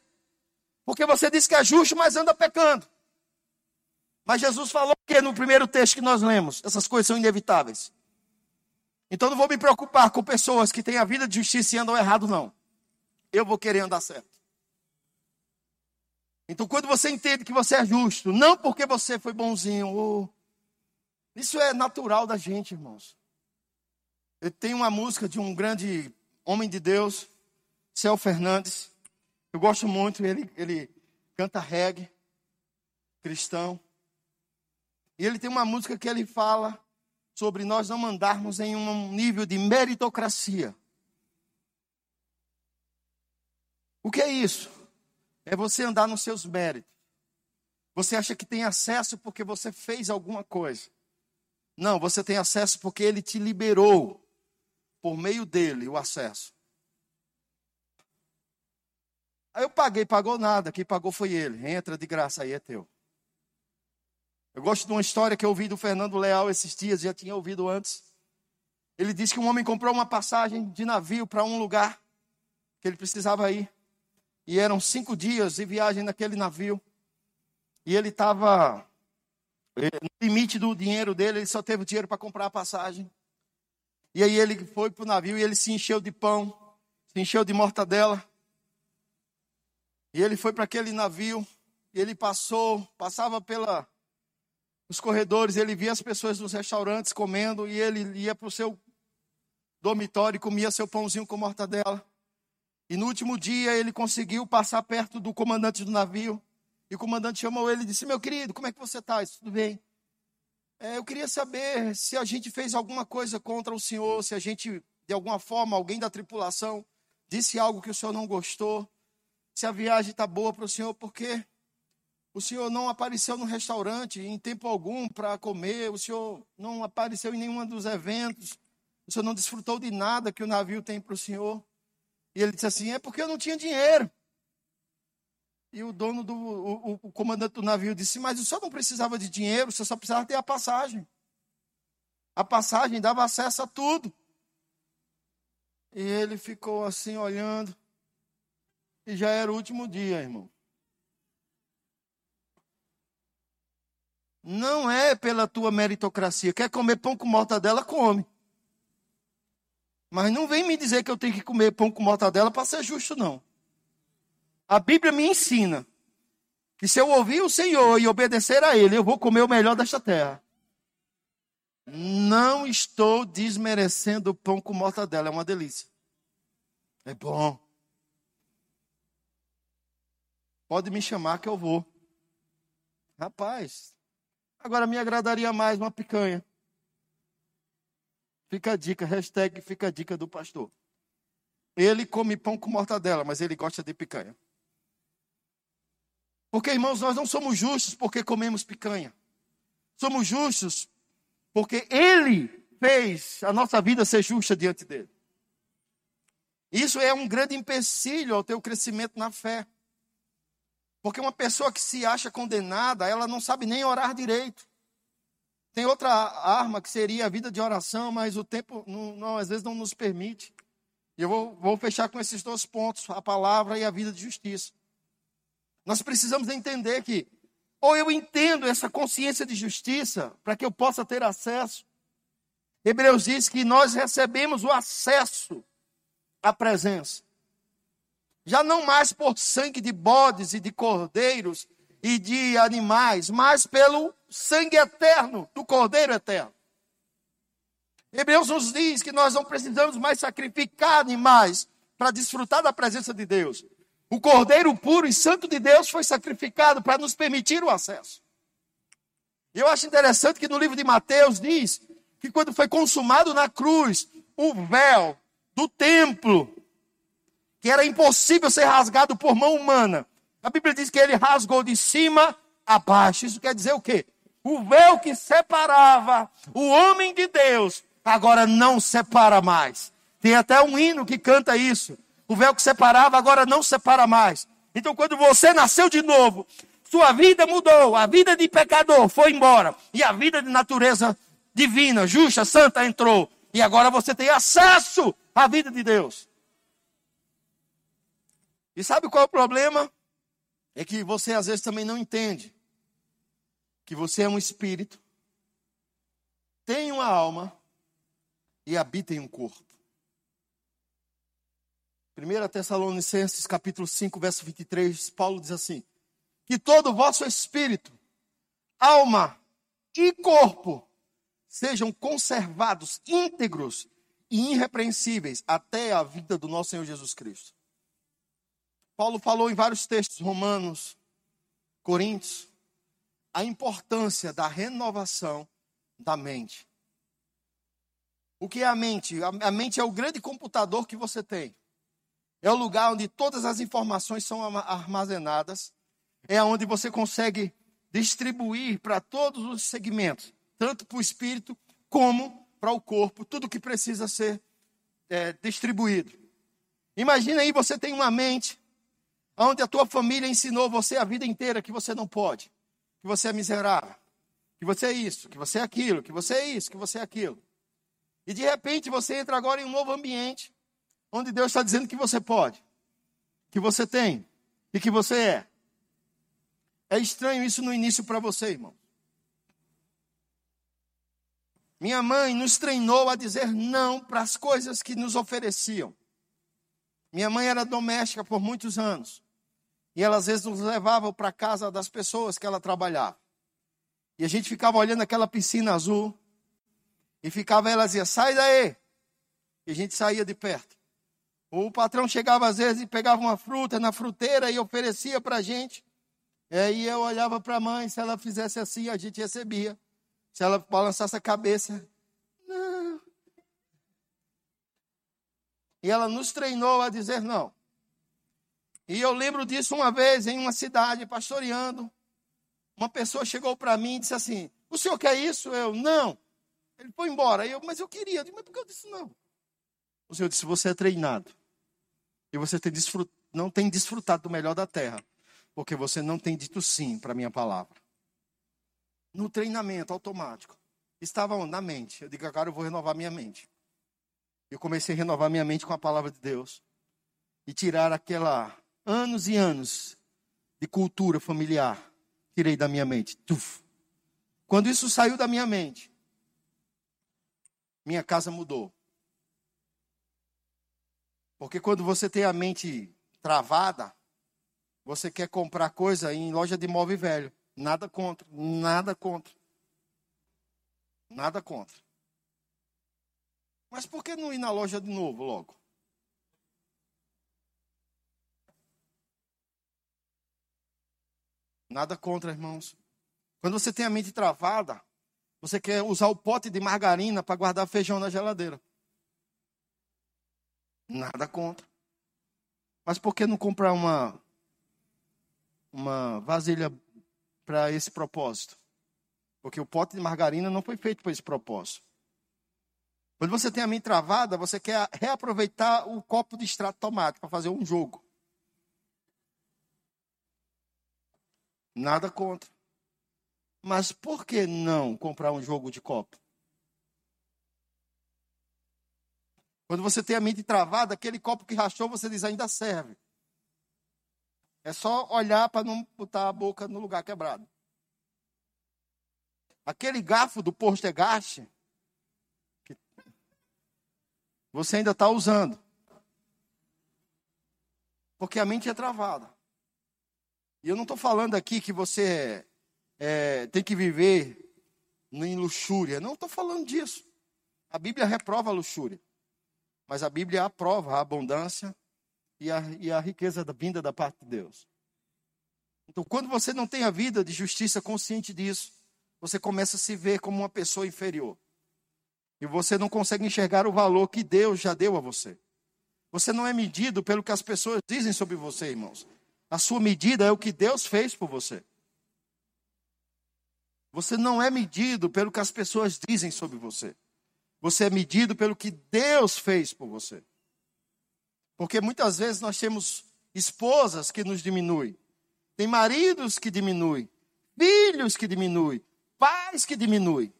Porque você diz que é justo, mas anda pecando. Mas Jesus falou que no primeiro texto que nós lemos, essas coisas são inevitáveis. Então não vou me preocupar com pessoas que têm a vida de justiça e andam errado, não. Eu vou querer andar certo. Então quando você entende que você é justo, não porque você foi bonzinho, oh, isso é natural da gente, irmãos. Eu tenho uma música de um grande homem de Deus, Céu Fernandes. Eu gosto muito, ele, ele canta reggae, cristão. E ele tem uma música que ele fala sobre nós não mandarmos em um nível de meritocracia. O que é isso? É você andar nos seus méritos. Você acha que tem acesso porque você fez alguma coisa. Não, você tem acesso porque ele te liberou por meio dele o acesso. Aí eu paguei, pagou nada, quem pagou foi ele. Entra de graça aí, é teu. Eu gosto de uma história que eu ouvi do Fernando Leal esses dias, já tinha ouvido antes. Ele disse que um homem comprou uma passagem de navio para um lugar que ele precisava ir. E eram cinco dias de viagem naquele navio. E ele estava eh, no limite do dinheiro dele, ele só teve dinheiro para comprar a passagem. E aí ele foi para o navio e ele se encheu de pão, se encheu de mortadela. E ele foi para aquele navio, e ele passou, passava pela os corredores, ele via as pessoas nos restaurantes comendo, e ele ia para o seu dormitório e comia seu pãozinho com mortadela. E no último dia ele conseguiu passar perto do comandante do navio. E o comandante chamou ele e disse: Meu querido, como é que você está? Tudo bem? É, eu queria saber se a gente fez alguma coisa contra o senhor, se a gente, de alguma forma, alguém da tripulação disse algo que o senhor não gostou se a viagem está boa para o senhor, porque o senhor não apareceu no restaurante em tempo algum para comer, o senhor não apareceu em nenhum dos eventos, o senhor não desfrutou de nada que o navio tem para o senhor. E ele disse assim: é porque eu não tinha dinheiro. E o dono do, o, o comandante do navio disse: Mas o senhor não precisava de dinheiro, o senhor só precisava ter a passagem. A passagem dava acesso a tudo. E ele ficou assim olhando. E já era o último dia, irmão. Não é pela tua meritocracia. Quer comer pão com mortadela, come. Mas não vem me dizer que eu tenho que comer pão com mortadela para ser justo, não. A Bíblia me ensina que se eu ouvir o Senhor e obedecer a Ele, eu vou comer o melhor desta terra. Não estou desmerecendo o pão com mortadela, é uma delícia. É bom. Pode me chamar que eu vou. Rapaz, agora me agradaria mais uma picanha. Fica a dica, hashtag fica a dica do pastor. Ele come pão com mortadela, mas ele gosta de picanha. Porque, irmãos, nós não somos justos porque comemos picanha. Somos justos porque Ele fez a nossa vida ser justa diante dele. Isso é um grande empecilho ao teu crescimento na fé. Porque uma pessoa que se acha condenada, ela não sabe nem orar direito. Tem outra arma que seria a vida de oração, mas o tempo não, não, às vezes não nos permite. E eu vou, vou fechar com esses dois pontos: a palavra e a vida de justiça. Nós precisamos entender que, ou eu entendo essa consciência de justiça, para que eu possa ter acesso. Hebreus diz que nós recebemos o acesso à presença. Já não mais por sangue de bodes e de cordeiros e de animais, mas pelo sangue eterno do Cordeiro eterno. Hebreus nos diz que nós não precisamos mais sacrificar animais para desfrutar da presença de Deus. O Cordeiro puro e santo de Deus foi sacrificado para nos permitir o acesso. Eu acho interessante que no livro de Mateus diz que quando foi consumado na cruz o véu do templo, que era impossível ser rasgado por mão humana, a Bíblia diz que ele rasgou de cima a baixo. Isso quer dizer o quê? O véu que separava o homem de Deus, agora não separa mais. Tem até um hino que canta isso. O véu que separava agora não separa mais. Então, quando você nasceu de novo, sua vida mudou, a vida de pecador foi embora, e a vida de natureza divina, justa, santa entrou. E agora você tem acesso à vida de Deus. E sabe qual é o problema? é que você às vezes também não entende que você é um espírito, tem uma alma e habita em um corpo. 1 Tessalonicenses capítulo 5, verso 23, Paulo diz assim: Que todo o vosso espírito, alma e corpo sejam conservados íntegros e irrepreensíveis até a vida do nosso Senhor Jesus Cristo. Paulo falou em vários textos, Romanos, Coríntios, a importância da renovação da mente. O que é a mente? A mente é o grande computador que você tem. É o lugar onde todas as informações são armazenadas. É onde você consegue distribuir para todos os segmentos, tanto para o espírito como para o corpo, tudo que precisa ser é, distribuído. Imagina aí, você tem uma mente onde a tua família ensinou você a vida inteira que você não pode, que você é miserável, que você é isso, que você é aquilo, que você é isso, que você é aquilo. E de repente você entra agora em um novo ambiente, onde Deus está dizendo que você pode, que você tem e que você é. É estranho isso no início para você, irmão. Minha mãe nos treinou a dizer não para as coisas que nos ofereciam. Minha mãe era doméstica por muitos anos. E ela às vezes nos levava para casa das pessoas que ela trabalhava. E a gente ficava olhando aquela piscina azul. E ficava, ela dizia, sai daí. E a gente saía de perto. O patrão chegava às vezes e pegava uma fruta na fruteira e oferecia para a gente. E aí eu olhava para a mãe, se ela fizesse assim, a gente recebia. Se ela balançasse a cabeça, não. E ela nos treinou a dizer não. E eu lembro disso uma vez em uma cidade, pastoreando. Uma pessoa chegou para mim e disse assim: O senhor quer isso? Eu, não. Ele foi embora. Eu, mas eu queria. Eu disse, mas por que eu disse não? O senhor disse: Você é treinado. E você tem não tem desfrutado do melhor da terra. Porque você não tem dito sim para a minha palavra. No treinamento automático. Estava na mente. Eu digo, agora eu vou renovar minha mente. Eu comecei a renovar minha mente com a palavra de Deus. E tirar aquela anos e anos de cultura familiar, tirei da minha mente. Tuf. Quando isso saiu da minha mente, minha casa mudou. Porque quando você tem a mente travada, você quer comprar coisa em loja de móvel velho. Nada contra, nada contra. Nada contra. Mas por que não ir na loja de novo logo? Nada contra, irmãos. Quando você tem a mente travada, você quer usar o pote de margarina para guardar feijão na geladeira. Nada contra. Mas por que não comprar uma, uma vasilha para esse propósito? Porque o pote de margarina não foi feito para esse propósito. Quando você tem a mente travada, você quer reaproveitar o copo de extrato tomate para fazer um jogo. Nada contra. Mas por que não comprar um jogo de copo? Quando você tem a mente travada, aquele copo que rachou, você diz ainda serve. É só olhar para não botar a boca no lugar quebrado. Aquele garfo do postegaste, que você ainda está usando. Porque a mente é travada. E eu não estou falando aqui que você é, tem que viver em luxúria. Não estou falando disso. A Bíblia reprova a luxúria. Mas a Bíblia aprova a abundância e a, e a riqueza da vinda da parte de Deus. Então, quando você não tem a vida de justiça consciente disso, você começa a se ver como uma pessoa inferior. E você não consegue enxergar o valor que Deus já deu a você. Você não é medido pelo que as pessoas dizem sobre você, irmãos. A sua medida é o que Deus fez por você. Você não é medido pelo que as pessoas dizem sobre você. Você é medido pelo que Deus fez por você. Porque muitas vezes nós temos esposas que nos diminuem, tem maridos que diminuem, filhos que diminuem, pais que diminuem.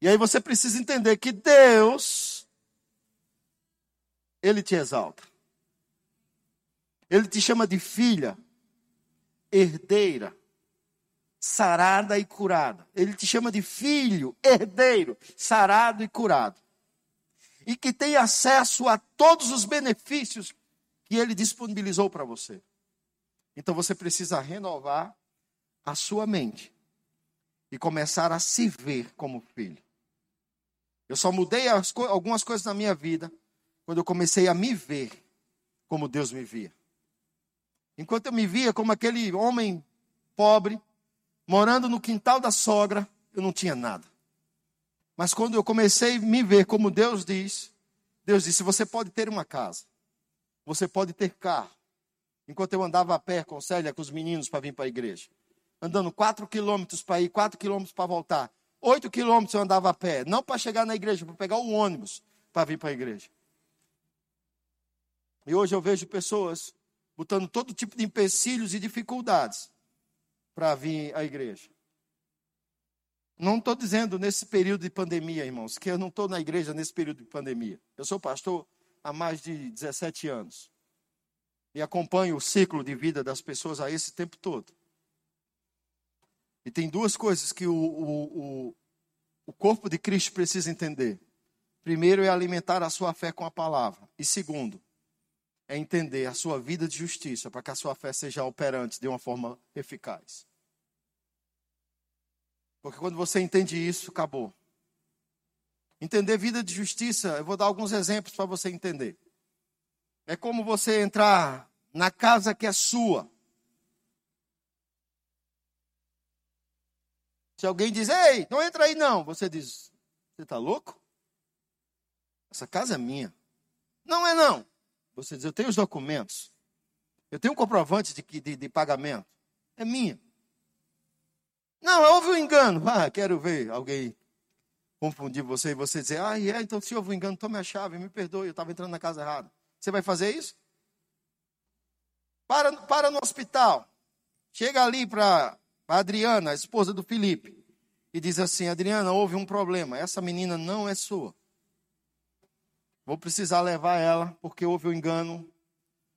E aí você precisa entender que Deus, Ele te exalta. Ele te chama de filha, herdeira sarada e curada. Ele te chama de filho, herdeiro, sarado e curado. E que tem acesso a todos os benefícios que ele disponibilizou para você. Então você precisa renovar a sua mente e começar a se ver como filho. Eu só mudei co algumas coisas na minha vida quando eu comecei a me ver como Deus me via. Enquanto eu me via como aquele homem pobre, morando no quintal da sogra, eu não tinha nada. Mas quando eu comecei a me ver como Deus diz, Deus disse: você pode ter uma casa, você pode ter carro. Enquanto eu andava a pé com Célia, com os meninos para vir para a igreja, andando quatro quilômetros para ir, quatro quilômetros para voltar, oito quilômetros eu andava a pé, não para chegar na igreja, para pegar o ônibus para vir para a igreja. E hoje eu vejo pessoas botando todo tipo de empecilhos e dificuldades para vir à igreja. Não estou dizendo nesse período de pandemia, irmãos, que eu não estou na igreja nesse período de pandemia. Eu sou pastor há mais de 17 anos. E acompanho o ciclo de vida das pessoas a esse tempo todo. E tem duas coisas que o, o, o, o corpo de Cristo precisa entender. Primeiro é alimentar a sua fé com a palavra. E segundo, é entender a sua vida de justiça para que a sua fé seja operante de uma forma eficaz. Porque quando você entende isso, acabou. Entender vida de justiça, eu vou dar alguns exemplos para você entender. É como você entrar na casa que é sua. Se alguém diz, ei, não entra aí não, você diz, você está louco? Essa casa é minha. Não é não. Você diz, eu tenho os documentos. Eu tenho um comprovante de, de, de pagamento. É minha. Não, houve um engano. Ah, quero ver alguém confundir você e você dizer, ah, é, então se houve um engano, tome a chave, me perdoe, eu estava entrando na casa errada. Você vai fazer isso? Para, para no hospital. Chega ali para a Adriana, a esposa do Felipe, e diz assim: Adriana, houve um problema. Essa menina não é sua. Vou precisar levar ela porque houve um engano.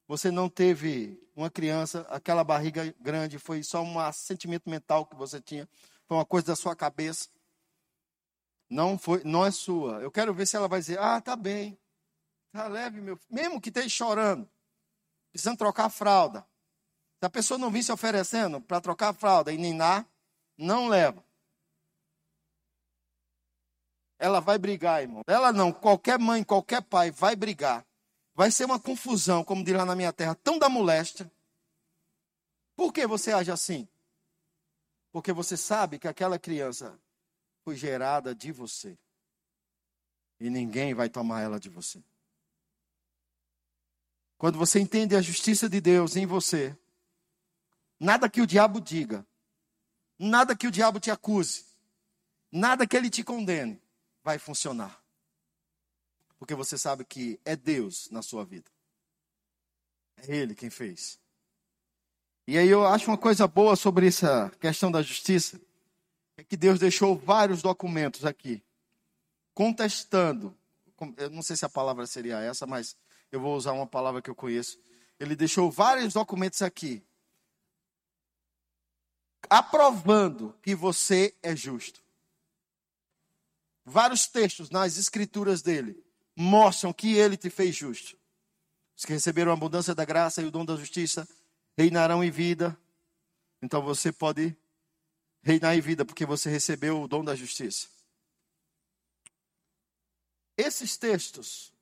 Você não teve uma criança, aquela barriga grande foi só um sentimento mental que você tinha, foi uma coisa da sua cabeça. Não foi, não é sua. Eu quero ver se ela vai dizer: "Ah, tá bem. Tá leve, meu, mesmo que esteja chorando, precisando trocar a fralda. Se a pessoa não vir se oferecendo para trocar a fralda e ninar, não leva ela vai brigar, irmão. Ela não, qualquer mãe, qualquer pai vai brigar. Vai ser uma confusão, como diz lá na minha terra, tão da moléstia. Por que você age assim? Porque você sabe que aquela criança foi gerada de você. E ninguém vai tomar ela de você. quando você entende a justiça de Deus em você, nada que o diabo diga, nada que o diabo te acuse, nada que ele te condene, vai funcionar. Porque você sabe que é Deus na sua vida. É Ele quem fez. E aí eu acho uma coisa boa sobre essa questão da justiça, é que Deus deixou vários documentos aqui, contestando, eu não sei se a palavra seria essa, mas eu vou usar uma palavra que eu conheço. Ele deixou vários documentos aqui, aprovando que você é justo. Vários textos nas escrituras dele mostram que ele te fez justo. Os que receberam a abundância da graça e o dom da justiça reinarão em vida. Então você pode reinar em vida porque você recebeu o dom da justiça. Esses textos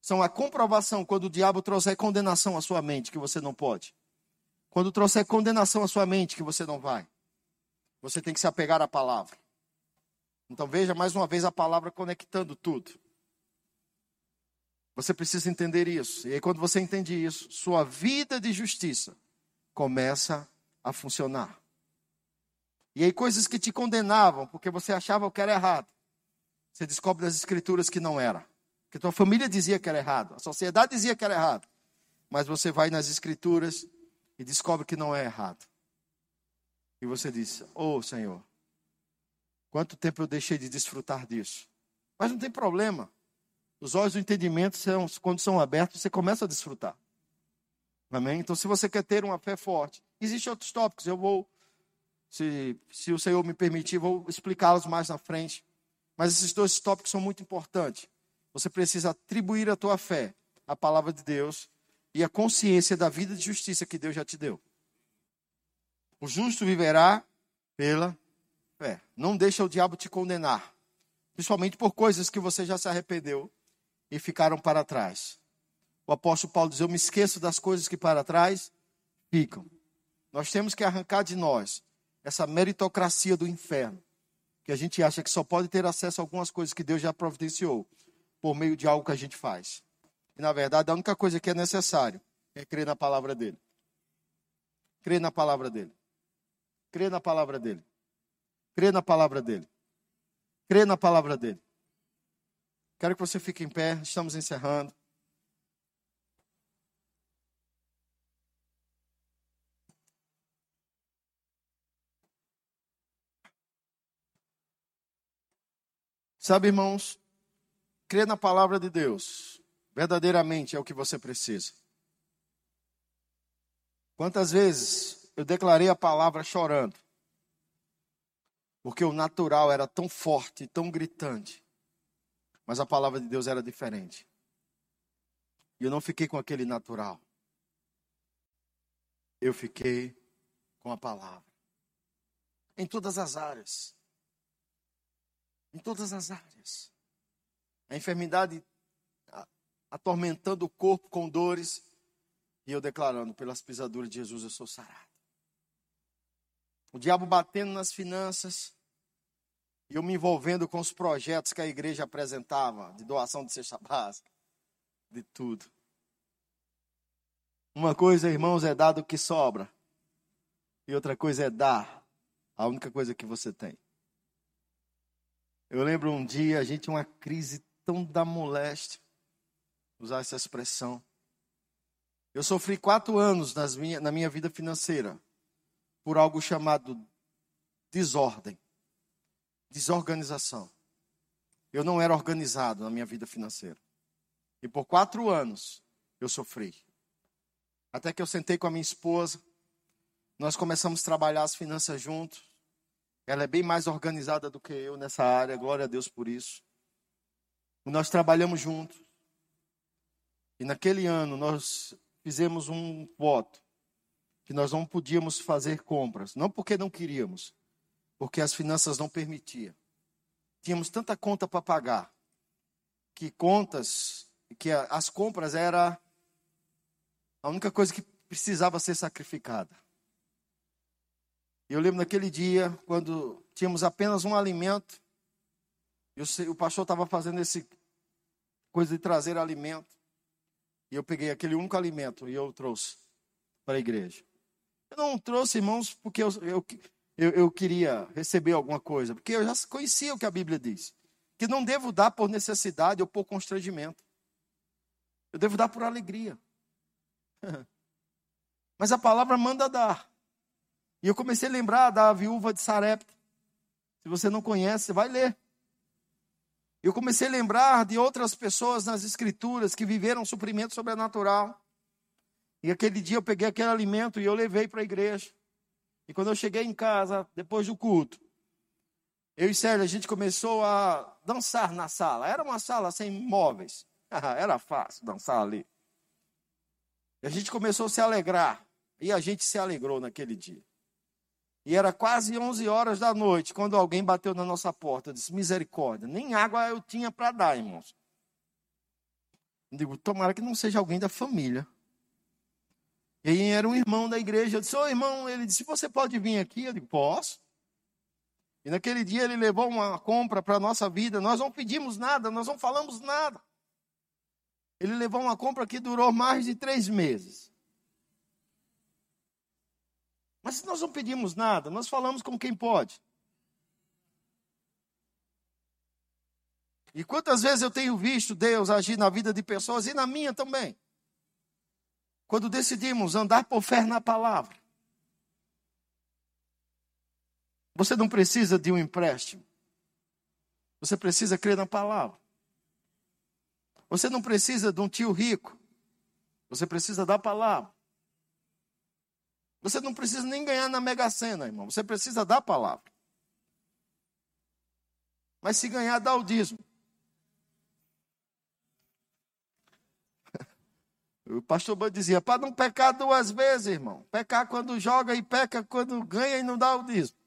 são a comprovação quando o diabo trouxer condenação à sua mente, que você não pode. Quando trouxer condenação à sua mente, que você não vai. Você tem que se apegar à palavra. Então veja mais uma vez a palavra conectando tudo. Você precisa entender isso. E aí, quando você entende isso, sua vida de justiça começa a funcionar. E aí, coisas que te condenavam, porque você achava que era errado, você descobre nas escrituras que não era. Que tua família dizia que era errado, a sociedade dizia que era errado. Mas você vai nas escrituras e descobre que não é errado. E você diz: Oh Senhor, quanto tempo eu deixei de desfrutar disso? Mas não tem problema. Os olhos do entendimento, são, quando são abertos, você começa a desfrutar. Amém? Então, se você quer ter uma fé forte, existem outros tópicos. Eu vou, se, se o Senhor me permitir, vou explicá-los mais na frente. Mas esses dois tópicos são muito importantes. Você precisa atribuir a tua fé à palavra de Deus e a consciência da vida de justiça que Deus já te deu. O justo viverá pela fé. Não deixa o diabo te condenar, principalmente por coisas que você já se arrependeu e ficaram para trás. O apóstolo Paulo diz: Eu me esqueço das coisas que para trás ficam. Nós temos que arrancar de nós essa meritocracia do inferno, que a gente acha que só pode ter acesso a algumas coisas que Deus já providenciou por meio de algo que a gente faz. E na verdade, a única coisa que é necessário é crer na palavra dele. Crer na palavra dele. Crer na palavra dele. Crer na palavra dele. Crer na palavra dele. Quero que você fique em pé, estamos encerrando. Sabe, irmãos, crer na palavra de Deus verdadeiramente é o que você precisa. Quantas vezes eu declarei a palavra chorando, porque o natural era tão forte, tão gritante, mas a palavra de Deus era diferente. E eu não fiquei com aquele natural. Eu fiquei com a palavra. Em todas as áreas. Em todas as áreas. A enfermidade atormentando o corpo com dores. E eu declarando, pelas pisaduras de Jesus, eu sou sarado. O diabo batendo nas finanças, e eu me envolvendo com os projetos que a igreja apresentava, de doação de cesta básica, de tudo. Uma coisa, irmãos, é dar do que sobra. E outra coisa é dar a única coisa que você tem. Eu lembro um dia, a gente uma crise tão da moléstia, usar essa expressão. Eu sofri quatro anos nas minha, na minha vida financeira por algo chamado desordem desorganização. Eu não era organizado na minha vida financeira. E por quatro anos eu sofri. Até que eu sentei com a minha esposa, nós começamos a trabalhar as finanças juntos. Ela é bem mais organizada do que eu nessa área, glória a Deus por isso. Nós trabalhamos juntos. E naquele ano nós fizemos um voto que nós não podíamos fazer compras, não porque não queríamos, porque as finanças não permitiam. Tínhamos tanta conta para pagar, que contas, que as compras era a única coisa que precisava ser sacrificada. Eu lembro naquele dia, quando tínhamos apenas um alimento, e o pastor estava fazendo esse coisa de trazer alimento. E eu peguei aquele único alimento e eu trouxe para a igreja. Eu não trouxe, irmãos, porque eu, eu, eu, eu queria receber alguma coisa, porque eu já conhecia o que a Bíblia diz. Que não devo dar por necessidade ou por constrangimento. Eu devo dar por alegria. Mas a palavra manda dar. E eu comecei a lembrar da viúva de Sarepta. Se você não conhece, vai ler. Eu comecei a lembrar de outras pessoas nas escrituras que viveram suprimento sobrenatural. E aquele dia eu peguei aquele alimento e eu levei para a igreja. E quando eu cheguei em casa, depois do culto, eu e Célia, a gente começou a dançar na sala. Era uma sala sem móveis. Era fácil dançar ali. E a gente começou a se alegrar. E a gente se alegrou naquele dia. E era quase 11 horas da noite quando alguém bateu na nossa porta. Disse: misericórdia, nem água eu tinha para dar, irmãos. Eu digo: tomara que não seja alguém da família. E era um irmão da igreja. Eu disse: Ô oh, irmão, ele disse: Você pode vir aqui? Eu digo: Posso. E naquele dia ele levou uma compra para a nossa vida. Nós não pedimos nada, nós não falamos nada. Ele levou uma compra que durou mais de três meses. Mas nós não pedimos nada, nós falamos com quem pode. E quantas vezes eu tenho visto Deus agir na vida de pessoas e na minha também. Quando decidimos andar por fé na palavra. Você não precisa de um empréstimo. Você precisa crer na palavra. Você não precisa de um tio rico. Você precisa da palavra. Você não precisa nem ganhar na Mega Sena, irmão. Você precisa da palavra. Mas se ganhar, dá o dízimo. O pastor Band dizia, para não pecar duas vezes, irmão. Pecar quando joga e peca quando ganha e não dá o dízimo.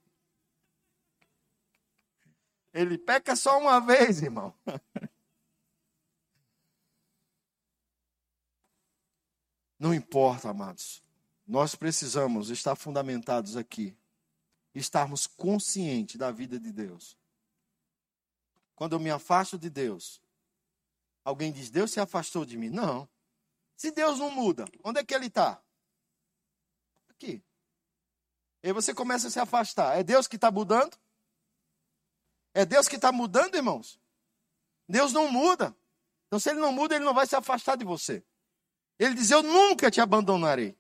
Ele peca só uma vez, irmão. Não importa, amados. Nós precisamos estar fundamentados aqui, estarmos conscientes da vida de Deus. Quando eu me afasto de Deus, alguém diz: Deus se afastou de mim. Não. Se Deus não muda, onde é que ele está? Aqui. E você começa a se afastar. É Deus que está mudando? É Deus que está mudando, irmãos? Deus não muda. Então, se ele não muda, ele não vai se afastar de você. Ele diz: Eu nunca te abandonarei.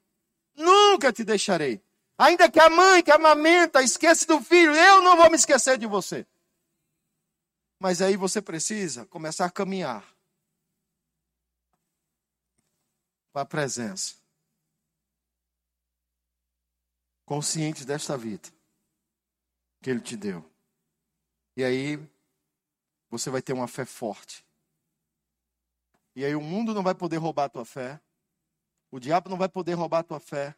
Nunca te deixarei. Ainda que a mãe que amamenta esqueça do filho, eu não vou me esquecer de você. Mas aí você precisa começar a caminhar para a presença. Consciente desta vida que Ele te deu. E aí você vai ter uma fé forte. E aí o mundo não vai poder roubar a tua fé. O diabo não vai poder roubar a tua fé,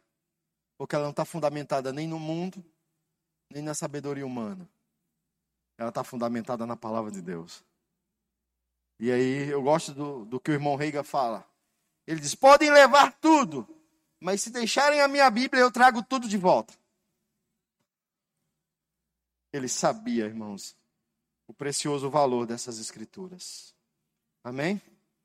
porque ela não está fundamentada nem no mundo, nem na sabedoria humana. Ela está fundamentada na palavra de Deus. E aí eu gosto do, do que o irmão Reiga fala. Ele diz: podem levar tudo, mas se deixarem a minha Bíblia, eu trago tudo de volta. Ele sabia, irmãos, o precioso valor dessas escrituras. Amém?